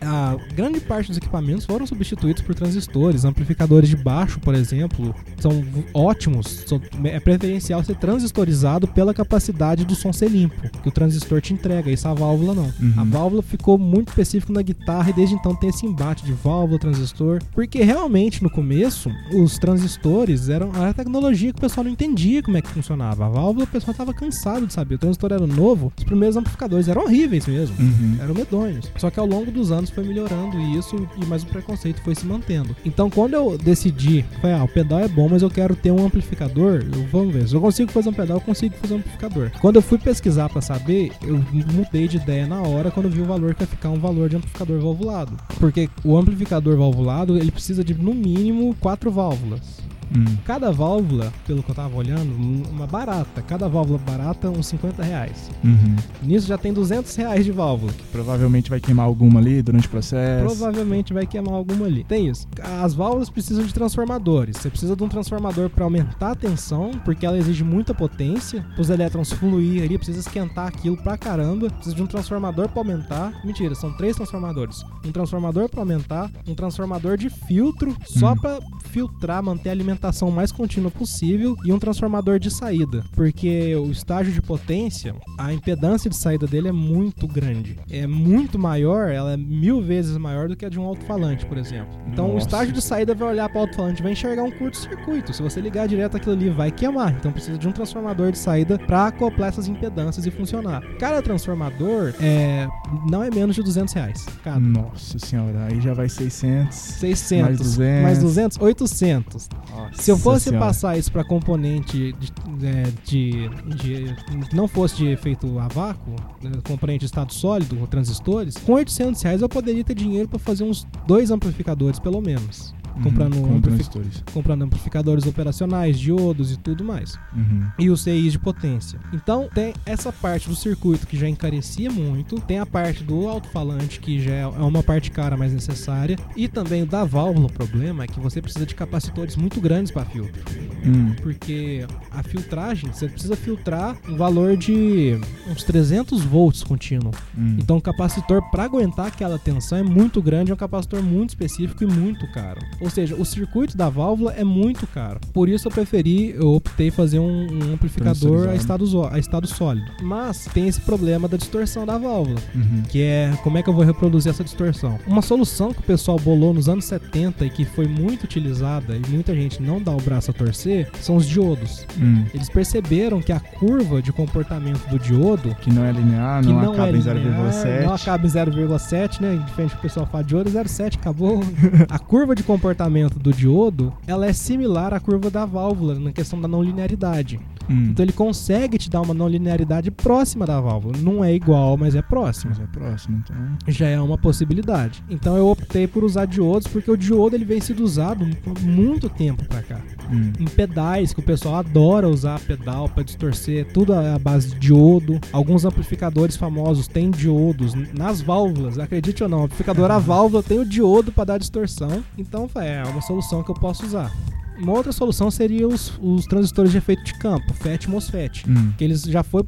a grande parte dos equipamentos foram substituídos por transistores. Amplificadores de baixo, por exemplo, são ótimos. São- é preferencial ser transistorizado pela capacidade do som ser limpo, que o transistor te entrega. Isso a válvula não. Uhum. A válvula ficou muito específico na guitarra e desde então tem esse embate de válvula, transistor. Porque realmente no começo, os transistores eram a tecnologia que o pessoal não entendia como é que funcionava. A válvula o pessoal estava cansado de saber. O transistor era novo, os primeiros amplificadores eram horríveis mesmo. Uhum. Eram medonhos. Só que ao longo dos anos foi melhorando isso e mais o preconceito foi se mantendo. Então quando eu decidi, falei, ah, o pedal é bom, mas eu quero ter um amplificador, eu, vamos ver. Se eu consigo fazer um pedal, eu consigo fazer um amplificador. Quando eu fui pesquisar pra saber, eu mudei de ideia na hora quando vi o valor que ia ficar um valor de amplificador valvulado. Porque o amplificador valvulado, ele precisa de no mínimo quatro válvulas. Hum. Cada válvula, pelo que eu tava olhando, uma barata. Cada válvula barata, uns 50 reais. Uhum. Nisso já tem 200 reais de válvula. Provavelmente vai queimar alguma ali durante o processo. Provavelmente vai queimar alguma ali. Tem isso. As válvulas precisam de transformadores. Você precisa de um transformador para aumentar a tensão, porque ela exige muita potência. Os elétrons fluir ali, precisa esquentar aquilo pra caramba. Precisa de um transformador para aumentar. Mentira, são três transformadores. Um transformador para aumentar, um transformador de filtro só Hum. para filtrar, manter a alimentação mais contínua possível e um transformador de saída, porque o estágio de potência, a impedância de saída dele é muito grande. É muito maior, ela é mil vezes maior do que a de um alto-falante, por exemplo. Então o Nossa. estágio de saída vai olhar para o alto-falante, vai enxergar um curto-circuito. Se você ligar direto aquilo ali, vai queimar. Então precisa de um transformador de saída para acoplar essas impedâncias e funcionar. Cada transformador é não é menos de 200 reais. Cada. Nossa senhora, aí já vai 600. 600, Mais 200. mais 200, 800. Se eu fosse senhora. passar isso para componente de, é, de, de- não fosse de efeito a vácuo, né, componente de estado sólido, transistores, com 800 reais eu poderia ter dinheiro para fazer uns dois amplificadores pelo menos. Comprando, Uhum, um com amplifi- transistores. comprando amplificadores operacionais, diodos e tudo mais. Uhum. E os CIs de potência. Então tem essa parte do circuito que já encarecia muito, tem a parte do alto-falante que já é uma parte cara mais necessária, e também da válvula. O problema é que você precisa de capacitores muito grandes para filtro. Hum. Porque a filtragem, você precisa filtrar um valor de uns 300 volts contínuo. Hum. Então o capacitor, para aguentar aquela tensão, é muito grande, é um capacitor muito específico e muito caro. Ou seja, o circuito da válvula é muito caro. Por isso eu preferi, eu optei fazer um, um amplificador a estado, a estado sólido. Mas tem esse problema da distorção da válvula Uhum. que é como é que eu vou reproduzir essa distorção. Uma solução que o pessoal bolou nos anos 70 e que foi muito utilizada e muita gente não dá o braço a torcer são os diodos. Hum. Eles perceberam que a curva de comportamento do diodo Que não é linear, não, não, acaba é em linear, 0,7. não acaba em 0,7, né? Diferente do o pessoal fala diodo, 0,7, acabou. [laughs] a curva de comportamento do diodo, ela é similar à curva da válvula na questão da não linearidade. Hum. Então ele consegue te dar uma não linearidade próxima da válvula. Não é igual, mas é próximo Mas é próximo, então. já é uma possibilidade. Então eu optei por usar diodos porque o diodo ele vem sendo usado por muito tempo pra cá. Hum. Em pedais que o pessoal adora usar pedal pra distorcer, tudo à base de diodo. Alguns amplificadores famosos têm diodos nas válvulas, acredite ou não, o amplificador a válvula tem o diodo pra dar distorção. Então é uma solução que eu posso usar. Uma outra solução seria os, os transistores de efeito de campo, FET e MOSFET. Hum. Que eles já foi.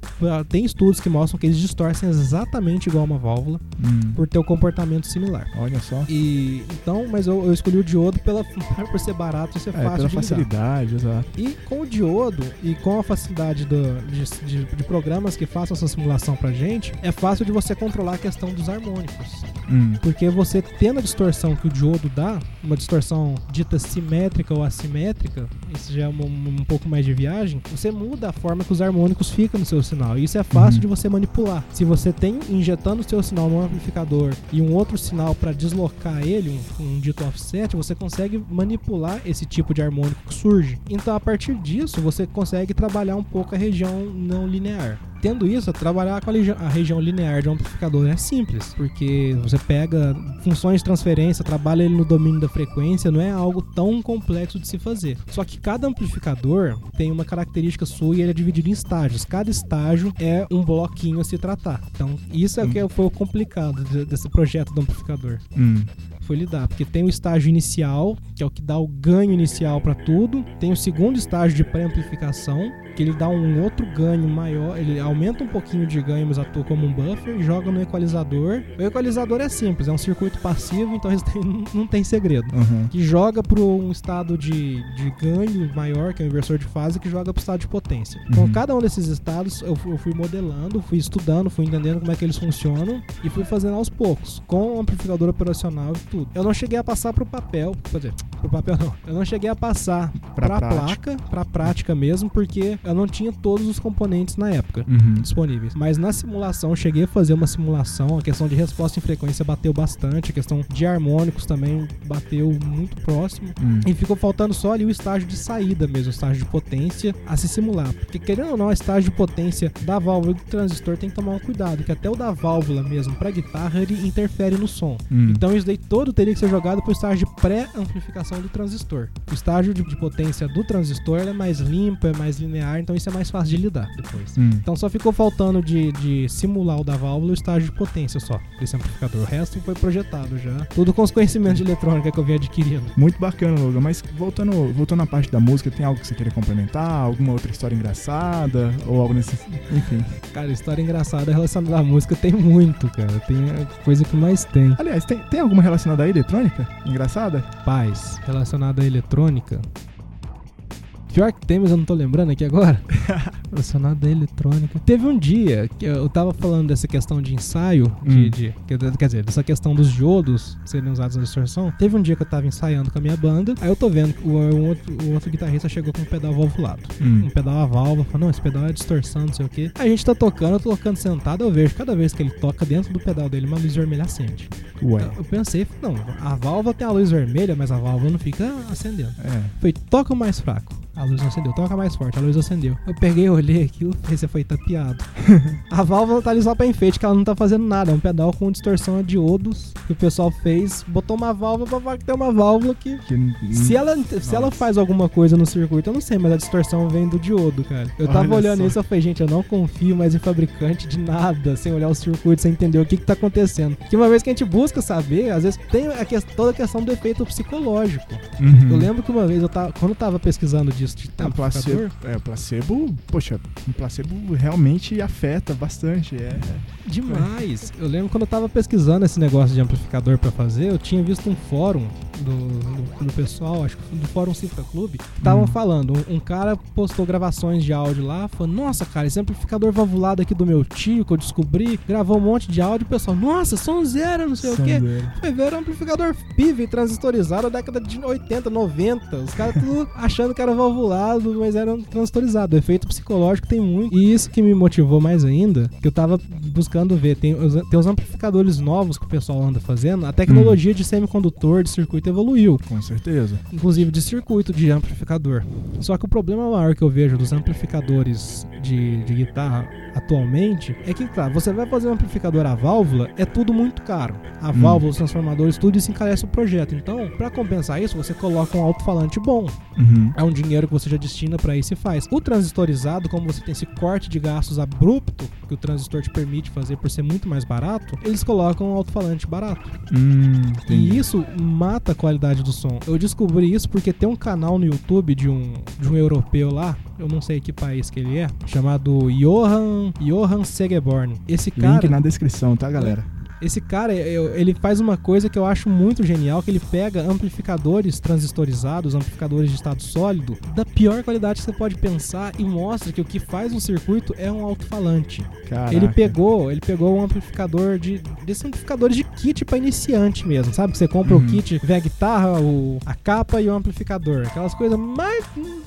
Tem estudos que mostram que eles distorcem exatamente igual uma válvula Hum. por ter o comportamento similar. Olha só. E então, mas eu, eu escolhi o diodo pela, [laughs] por ser barato e ser É, fácil pela facilidade, exato. E com o diodo e com a facilidade do- de, de- de programas que façam essa simulação pra gente, é fácil de você controlar a questão dos harmônicos. Hum. Porque você tendo a distorção que o diodo dá, uma distorção dita simétrica ou assimétrica, isso já é um, um pouco mais de viagem, você muda a forma que os harmônicos ficam no seu sinal. E isso é fácil Uhum. de você manipular. Se você tem injetando o seu sinal no amplificador e um outro sinal para deslocar ele, um, um dito offset, você consegue manipular esse tipo de harmônico que surge. Então, a partir disso, você consegue trabalhar um pouco a região não linear. Tendo isso, trabalhar com a, região linear de um amplificador é simples, porque você pega funções de transferência, trabalha ele no domínio da frequência, não é algo tão complexo de se fazer. Só que cada amplificador tem uma característica sua e ele é dividido em estágios. Cada estágio é um bloquinho a se tratar. Então, isso é o que foi o complicado de- desse projeto do amplificador Hum. foi lidar, porque tem o estágio inicial, que é o que dá o ganho inicial para tudo, tem o segundo estágio de pré-amplificação, que ele dá um outro ganho maior, ele aumenta um pouquinho de ganho, mas atua como um buffer, e joga no equalizador. O equalizador é simples, é um circuito passivo, então [laughs] não- tem segredo. Uhum. Que joga para um estado de, de ganho maior, que é o inversor de fase, que joga para o estado de potência. Então, Uhum. cada um desses estados eu fui, eu fui modelando, fui estudando, fui entendendo como é que eles funcionam e fui fazendo aos poucos, com o amplificador operacional e tudo. Eu não cheguei a passar pro papel, quer dizer, pro papel não. Eu não cheguei a passar pra, prática. placa, pra prática mesmo, porque eu não tinha todos os componentes na época Uhum. disponíveis. Mas na simulação, eu cheguei a fazer uma simulação, a questão de resposta em frequência bateu bastante, a questão de harmônicos também bateu muito próximo. Hum. E ficou faltando só ali o estágio de saída mesmo, o estágio de potência a se simular. Porque querendo ou não, o estágio de potência da válvula e do transistor tem que tomar um cuidado, que até o da válvula mesmo, pra guitarra, ele interfere no som. Hum. Então isso daí todo teria que ser jogado pro estágio de pré-amplificação do transistor. O estágio de, de potência do transistor é mais limpo, é mais linear, então isso é mais fácil de lidar depois. Hum. Então só ficou faltando de, de simular o da válvula o estágio de potência só, desse amplificador. O resto foi projetado já. Tudo com os conhecimentos de eletrônica que eu vim adquirindo. Muito bacana, Logan. Mas voltando, voltando à parte da música, tem algo que você queira complementar? Alguma outra história engraçada? Ou algo nesse. Enfim. Cara, história engraçada relacionada à música tem muito, cara. Tem a coisa que mais tem. Aliás, tem, tem alguma relacionada à eletrônica? Engraçada? Paz, relacionada à eletrônica. Pior que tem, mas eu não tô lembrando aqui agora. [laughs] relacionada à eletrônica. Teve um dia que eu tava falando dessa questão de ensaio, de, Hum. de- quer dizer, dessa questão dos diodos serem usados na distorção. Teve um dia que eu tava ensaiando com a minha banda, aí eu tô vendo que o, um outro, o outro guitarrista chegou com um pedal valvulado. Hum. um pedal a válvula, falou, não, esse pedal é distorção, não sei o que. A gente tá tocando, eu tô tocando sentado, eu vejo cada vez que ele toca dentro do pedal dele, uma luz vermelha acende. Ué. Eu pensei, falei, não, a válvula tem a luz vermelha, mas a válvula não fica acendendo. É. Falei, toca mais fraco. A luz não acendeu. Toca mais forte, a luz acendeu. Eu peguei, olhei aquilo, você foi tapeado. a válvula tá ali só pra enfeite, que ela não tá fazendo nada. É um pedal com distorção a diodos que o pessoal fez. Botou uma válvula pra falar que tem uma válvula que Que, se ela, se ela faz alguma coisa no circuito, eu não sei, mas a distorção vem do diodo, cara. Eu tava Olha olhando só. isso e falei, gente, eu não confio mais em fabricante de nada, sem olhar o circuito, sem entender o que que tá acontecendo. Que uma vez que a gente busca saber, às vezes tem a que- toda a questão do efeito psicológico. Uhum. Eu lembro que uma vez, eu tava, quando eu tava pesquisando disso É, o placebo, é, placebo, poxa, o placebo realmente afeta bastante. É, Demais. Eu lembro quando eu tava pesquisando esse negócio de amplificador pra fazer, eu tinha visto um fórum do, do, do pessoal, acho que do Fórum Cifra Clube, estavam Hum. falando. Um, um cara postou gravações de áudio lá, falando: Nossa, cara, esse amplificador valvulado aqui do meu tio que eu descobri, gravou um monte de áudio. O pessoal, nossa, som zero, não sei o quê. Foi ver um amplificador PIV transistorizado da década de 80, 90. Os caras tudo [laughs] achando que era valvulado, mas era transistorizado. O efeito psicológico tem muito. E isso que me motivou mais ainda, que eu tava buscando ver. Tem os, tem os amplificadores novos que o pessoal anda fazendo. A tecnologia de semicondutor, de circuito evoluiu. Com certeza. Inclusive de circuito de amplificador. Só que o problema maior que eu vejo dos amplificadores de, de guitarra atualmente é que, claro, você vai fazer um amplificador a válvula, é tudo muito caro. A válvula, os transformadores, tudo isso encarece o projeto. Então, pra compensar isso, você coloca um alto-falante bom. Uhum. É um dinheiro que você já destina pra isso e faz. O transistorizado, como você tem esse corte de gastos abrupto que o transistor te permite fazer por ser muito mais barato, eles colocam um alto-falante barato. Hum. E isso mata a qualidade do som. Eu descobri isso porque tem um canal no YouTube de um, de um europeu lá, eu não sei que país que ele é, chamado Johan, Johan Segeborn. Esse cara, Link na descrição, tá, galera? Esse cara, eu- ele faz uma coisa que eu acho muito genial, que ele pega amplificadores transistorizados, amplificadores de estado sólido, da pior qualidade que você pode pensar e mostra que o que faz um circuito é um alto-falante. Ele pegou, ele pegou um amplificador de desses amplificadores de kit pra iniciante mesmo, sabe? Que você compra Uhum. o kit, vem a guitarra, o, a capa e o amplificador, aquelas coisas mais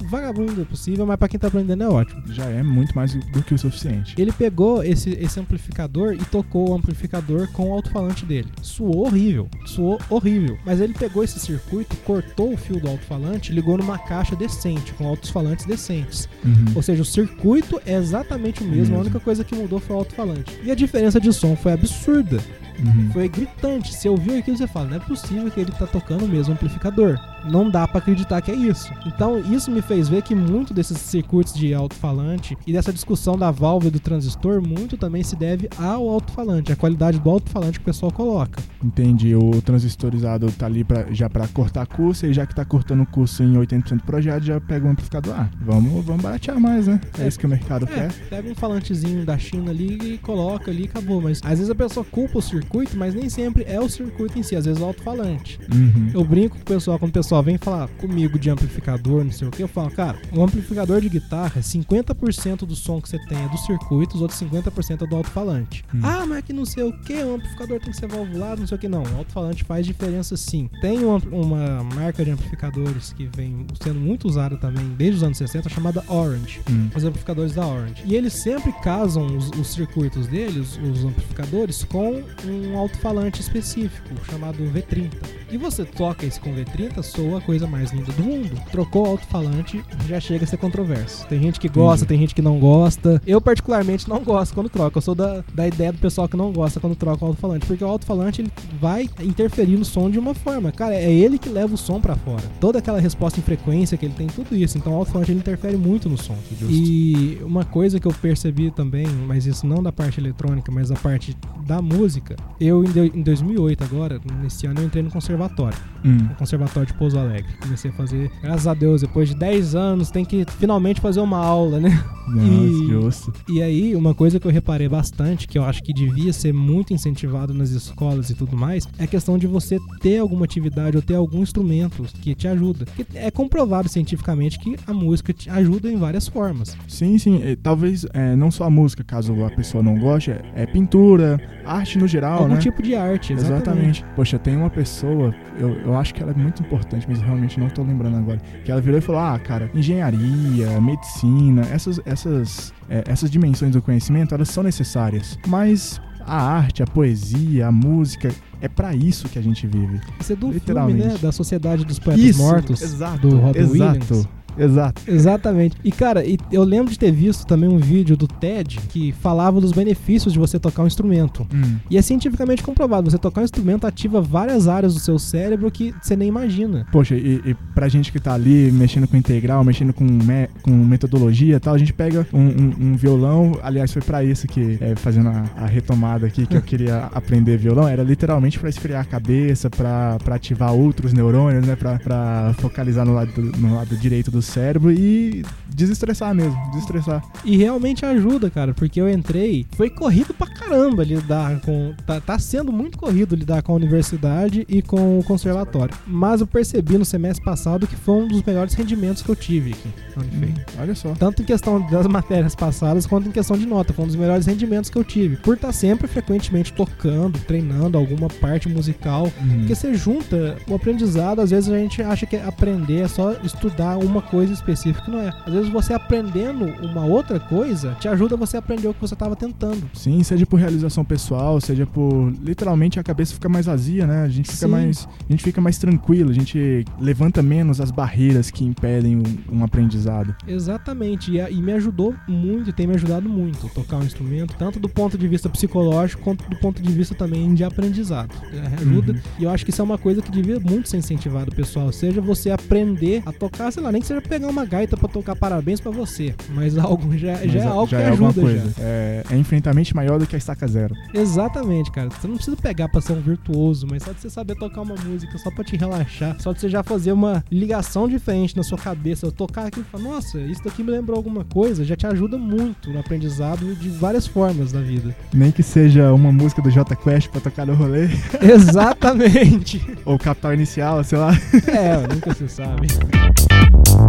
vagabunda possível, mas pra quem tá aprendendo é ótimo. Já é muito mais do que o suficiente. Ele pegou esse, esse amplificador e tocou o amplificador com o alto-falante dele. Suou horrível, suou horrível. Mas ele pegou esse circuito, cortou o fio do alto-falante, ligou numa caixa decente, com altos-falantes decentes. Uhum. Ou seja, o circuito é exatamente o mesmo, Mesmo. a única coisa que mudou foi o alto-falante. E a diferença de som foi absurda, Uhum. foi gritante. Se ouvir aquilo, você fala, não é possível que ele tá tocando o mesmo amplificador. Não dá pra acreditar que é isso. Então, isso me fez ver que muito desses circuitos de alto-falante e dessa discussão da válvula e do transistor, muito também se deve ao alto-falante, a qualidade do alto-falante que o pessoal coloca. Entendi. O transistorizado tá ali pra, já pra cortar custo, e já que tá cortando custo em 80% do projeto, já pega o amplificador. Ah, vamos, vamos baratear mais, né? É, É. isso que o mercado É, quer. pega um falantezinho da China ali e coloca ali e acabou. Mas às vezes a pessoa culpa o circuito, mas nem sempre é o circuito em si, às vezes é o alto-falante. Uhum. Eu brinco com o pessoal, quando o pessoal vem falar comigo de amplificador, não sei o que, eu falo, cara, um amplificador de guitarra, 50% do som que você tem é do circuito, os outros 50% é do alto-falante. Hum. Ah, mas é que não sei o que, o amplificador tem que ser valvulado, não sei o que, não. O alto-falante faz diferença sim. Tem uma, uma marca de amplificadores que vem sendo muito usada também desde os anos 60, chamada Orange Hum. os amplificadores da Orange. E eles sempre casam os, os circuitos deles, os amplificadores, com um alto-falante específico, chamado V30. E você toca esse com V30, soa a coisa mais linda do mundo. Trocou o alto-falante, já chega a ser controverso. Tem gente que gosta, Entendi. tem gente que não gosta. Eu, particularmente, não gosto quando troca. Eu sou da, da ideia do pessoal que não gosta quando troca o alto-falante, porque o alto-falante ele vai interferir no som de uma forma. Cara, é ele que leva o som pra fora. Toda aquela resposta em frequência que ele tem, tudo isso. Então o alto-falante ele interfere muito no som. Justo. E uma coisa que eu percebi também, mas isso não da parte eletrônica, mas da parte da música, eu em, do- em 2008 agora, nesse ano eu entrei no conservatório, Hum. no conservatório de Pouso Alegre. Comecei a fazer, graças a Deus, depois de 10 anos, tem que finalmente fazer uma aula, né? Nossa, E- justo. E aí, uma coisa que eu reparei bastante, que eu acho que devia ser muito incentivado nas escolas e tudo mais, é a questão de você ter alguma atividade ou ter algum instrumento que te ajuda. Que é comprovado cientificamente que a música te ajuda em várias formas. Sim, sim. E talvez é, não só a música, caso a pessoa não goste, é, é pintura, arte no geral, Algum né? tipo de arte, exatamente. Exatamente. Poxa, tem uma pessoa, eu, eu acho que ela é muito importante, mas realmente não tô lembrando agora. Que ela virou e falou: Ah, cara, engenharia, medicina, essas, essas, é, essas dimensões do conhecimento, elas são necessárias. Mas a arte, a poesia, a música, é pra isso que a gente vive. Isso é do filme, né? Da Sociedade dos Poetas isso, Mortos. exato, do Robin exato, Williams. Exato. Exatamente. E cara, eu lembro de ter visto também um vídeo do TED que falava dos benefícios de você tocar um instrumento. Hum. E é cientificamente comprovado, você tocar um instrumento ativa várias áreas do seu cérebro que você nem imagina. Poxa, e, e pra gente que tá ali mexendo com integral, mexendo com, me- com metodologia e tal, a gente pega um, um- um violão. Aliás, foi pra isso que, é, fazendo a, a retomada aqui, que eu [laughs] queria aprender violão, era literalmente pra esfriar a cabeça, pra, pra ativar outros neurônios, né? Pra, pra focalizar no lado, no lado direito do cérebro e desestressar mesmo, desestressar. E realmente ajuda, cara, porque eu entrei, foi corrido pra caramba lidar com. Tá, tá sendo muito corrido lidar com a universidade e com o conservatório. Mas eu percebi no semestre passado que foi um dos melhores rendimentos que eu tive aqui na Unifei. Hum, olha só. Tanto em questão das matérias passadas quanto em questão de nota. Foi um dos melhores rendimentos que eu tive. Por estar sempre frequentemente tocando, treinando alguma parte musical. Hum. Porque você junta o aprendizado, às vezes a gente acha que aprender é só estudar uma coisa específica, não é. Às vezes você aprendendo uma outra coisa te ajuda você a aprender o que você estava tentando. Sim, seja por realização pessoal, seja por literalmente a cabeça fica mais vazia, né? A gente fica Sim. mais, a gente fica mais tranquilo, a gente levanta menos as barreiras que impedem um, aprendizado. Exatamente, e, e me ajudou muito, tem me ajudado muito tocar um instrumento, tanto do ponto de vista psicológico quanto do ponto de vista também de aprendizado. É, ajuda, Uhum. e eu acho que isso é uma coisa que devia muito ser incentivado, pessoal. Seja você aprender a tocar, sei lá, nem que seja pegar uma gaita pra tocar parabéns pra você, mas [laughs] algo já, Mas já é algo que alguma ajuda coisa. já. É, é infinitamente maior do que a estaca zero. Exatamente, cara. Você não precisa pegar pra ser um virtuoso, mas só de você saber tocar uma música, só pra te relaxar, só de você já fazer uma ligação diferente na sua cabeça, tocar aqui e falar, nossa, isso daqui me lembrou alguma coisa, já te ajuda muito no aprendizado de várias formas da vida. Nem que seja uma música do J Quest pra tocar no rolê, [laughs] Exatamente. ou Capital Inicial, sei lá. é, nunca se sabe. [laughs]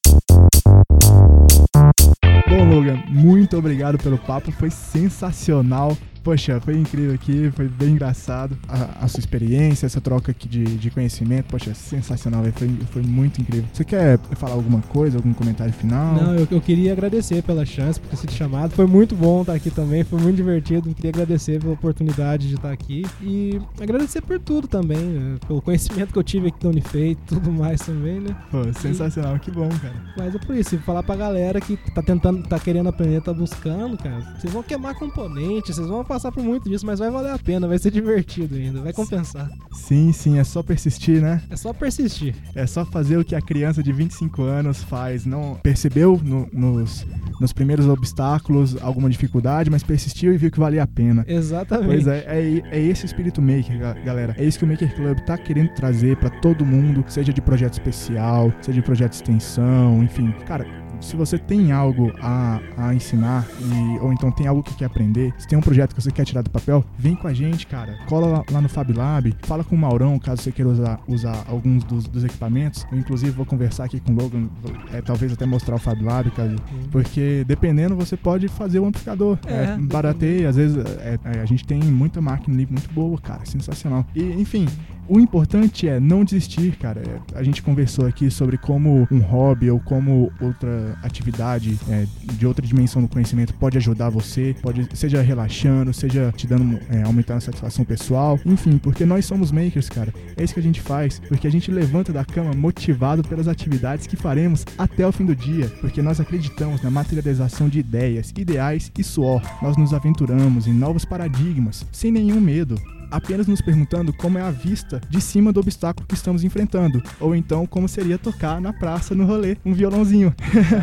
Bom, Logan, muito obrigado pelo papo, foi sensacional. Poxa, foi incrível aqui, foi bem engraçado. A, a sua experiência, essa troca aqui de, de conhecimento, poxa, sensacional, foi, foi muito incrível. Você quer falar alguma coisa, algum comentário final? Não, eu, eu queria agradecer pela chance, por ter sido chamado. Foi muito bom estar aqui também, foi muito divertido. Queria agradecer pela oportunidade de estar aqui e agradecer por tudo também, né? pelo conhecimento que eu tive aqui da Unifei e tudo mais também, né? Pô, sensacional, que bom, cara. Mas é por isso, falar pra galera que tá tentando, tá querendo aprender, tá buscando, cara. Vocês vão queimar componentes, vocês vão passar por muito disso, mas vai valer a pena, vai ser divertido ainda, vai compensar. Sim, sim, é só persistir, né? É só persistir. É só fazer o que a criança de 25 anos faz. Não percebeu no- nos, nos primeiros obstáculos alguma dificuldade, mas persistiu e viu que valia a pena. Exatamente. Pois é, é, é esse o espírito maker, ga- galera. É isso que o Maker Club tá querendo trazer pra todo mundo, seja de projeto especial, seja de projeto de extensão, enfim. Cara, se você tem algo a, a ensinar e, ou então tem algo que quer aprender, se tem um projeto que você quer tirar do papel, vem com a gente, cara. Cola lá, lá no Fab Lab, fala com o Maurão, caso você queira usar, usar alguns dos, dos equipamentos. Eu, inclusive, vou conversar aqui com o Logan, é, talvez até mostrar o Fab Lab, caso porque dependendo, você pode fazer o amplificador. É, É, barateia, às vezes é, é, a gente tem muita máquina ali muito boa, cara. Sensacional. E, enfim, o importante é não desistir, cara. É, A gente conversou aqui sobre como um hobby ou como outra atividade é, de outra dimensão do conhecimento pode ajudar você, pode seja relaxando, seja te dando, é, aumentando a satisfação pessoal, enfim, porque nós somos makers, cara. É isso que a gente faz, porque a gente levanta da cama motivado pelas atividades que faremos até o fim do dia, porque nós acreditamos na materialização de ideias, ideais e suor. Nós nos aventuramos em novos paradigmas, sem nenhum medo apenas nos perguntando como é a vista de cima do obstáculo que estamos enfrentando, ou então como seria tocar na praça no rolê um violãozinho.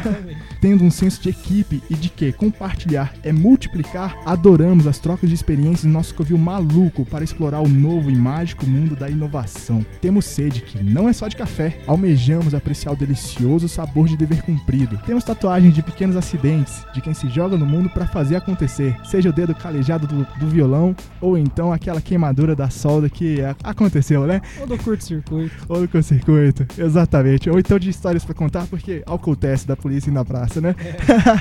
[laughs] Tendo um senso de equipe e de que compartilhar é multiplicar, adoramos as trocas de experiências em nosso covil maluco para explorar o novo e mágico mundo da inovação. Temos sede que não é só de café, almejamos apreciar o delicioso sabor de dever cumprido. Temos tatuagens de pequenos acidentes, de quem se joga no mundo para fazer acontecer, seja o dedo calejado do, do violão, ou então aquela queimadura da solda que aconteceu, né? Ou do curto-circuito. Ou do circuito, exatamente. Ou então de histórias pra contar, porque teste da polícia na praça, né?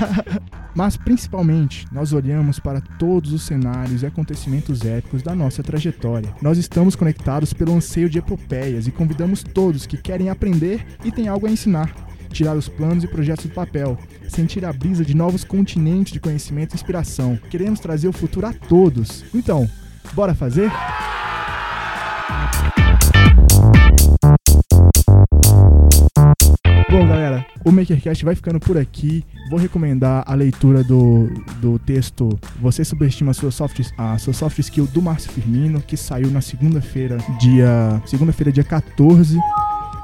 [laughs] Mas principalmente, nós olhamos para todos os cenários e acontecimentos épicos da nossa trajetória. Nós estamos conectados pelo anseio de epopeias e convidamos todos que querem aprender e têm algo a ensinar. Tirar os planos e projetos do papel, sentir a brisa de novos continentes de conhecimento e inspiração. Queremos trazer o futuro a todos. Então, bora fazer? Bom, galera, o MakerCast vai ficando por aqui. Vou recomendar a leitura do, do texto Você Subestima a Sua, soft, a sua soft Skill do Márcio Firmino, que saiu na segunda-feira, dia. Segunda-feira, dia 14.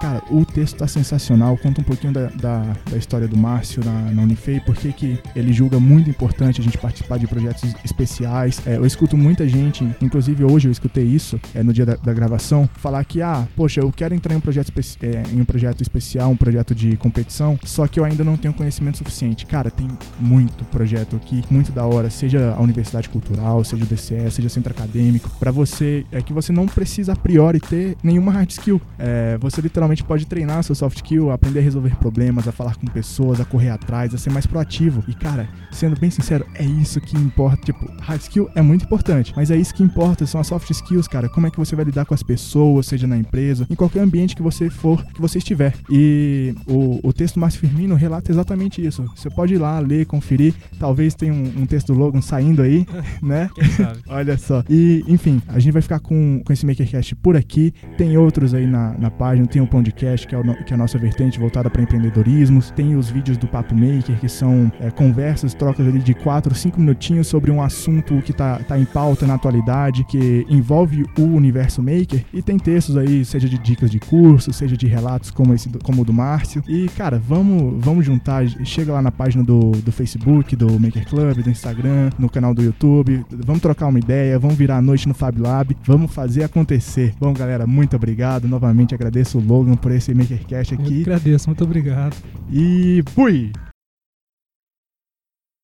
Cara, o texto tá sensacional. Conta um pouquinho da, da, da história do Márcio na, na Unifei, porque que ele julga muito importante a gente participar de projetos especiais. É, eu escuto muita gente, inclusive hoje eu escutei isso é, no dia da, da, gravação, falar que, ah, poxa, eu quero entrar em um, projeto é, em um projeto especial, um projeto de competição, só que eu ainda não tenho conhecimento suficiente. Cara, tem muito projeto aqui, muito da hora, seja a Universidade Cultural, seja o DCE, seja o Centro Acadêmico, para você, é que você não precisa a priori ter nenhuma hard skill. É, você literalmente pode treinar seu soft skill, aprender a resolver problemas, a falar com pessoas, a correr atrás, a ser mais proativo. E cara, sendo bem sincero, é isso que importa. Tipo, hard skill é muito importante, mas é isso que importa, são as soft skills, cara. Como é que você vai lidar com as pessoas, seja na empresa, em qualquer ambiente que você for, que você estiver. E o, o texto Márcio Firmino relata exatamente isso. Você pode ir lá, ler, conferir. Talvez tenha um, um texto do Logan saindo aí, [laughs] né? [laughs] Olha só. E, enfim, a gente vai ficar com, com esse Makercast por aqui. Tem outros aí na, na página, tem o Podcast, que é, o, que é a nossa vertente voltada para empreendedorismo. Tem os vídeos do Papo Maker, que são é, conversas, trocas ali de 4, 5 minutinhos sobre um assunto que tá, tá em pauta na atualidade, que envolve o universo maker. E tem textos aí, seja de dicas de curso, seja de relatos como esse como o do Márcio. E, cara, vamos, vamos juntar. Chega lá na página do, do Facebook, do Maker Club, do Instagram, no canal do YouTube. Vamos trocar uma ideia, vamos virar a noite no Fab Lab, vamos fazer acontecer. Bom, galera, muito obrigado. Novamente agradeço o Logan por esse Makercast aqui. Eu agradeço, muito obrigado. E fui!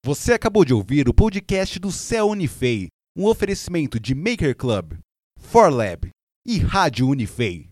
Você acabou de ouvir o podcast do Céu Unifei, um oferecimento de Maker Club, ForLab e Rádio Unifei.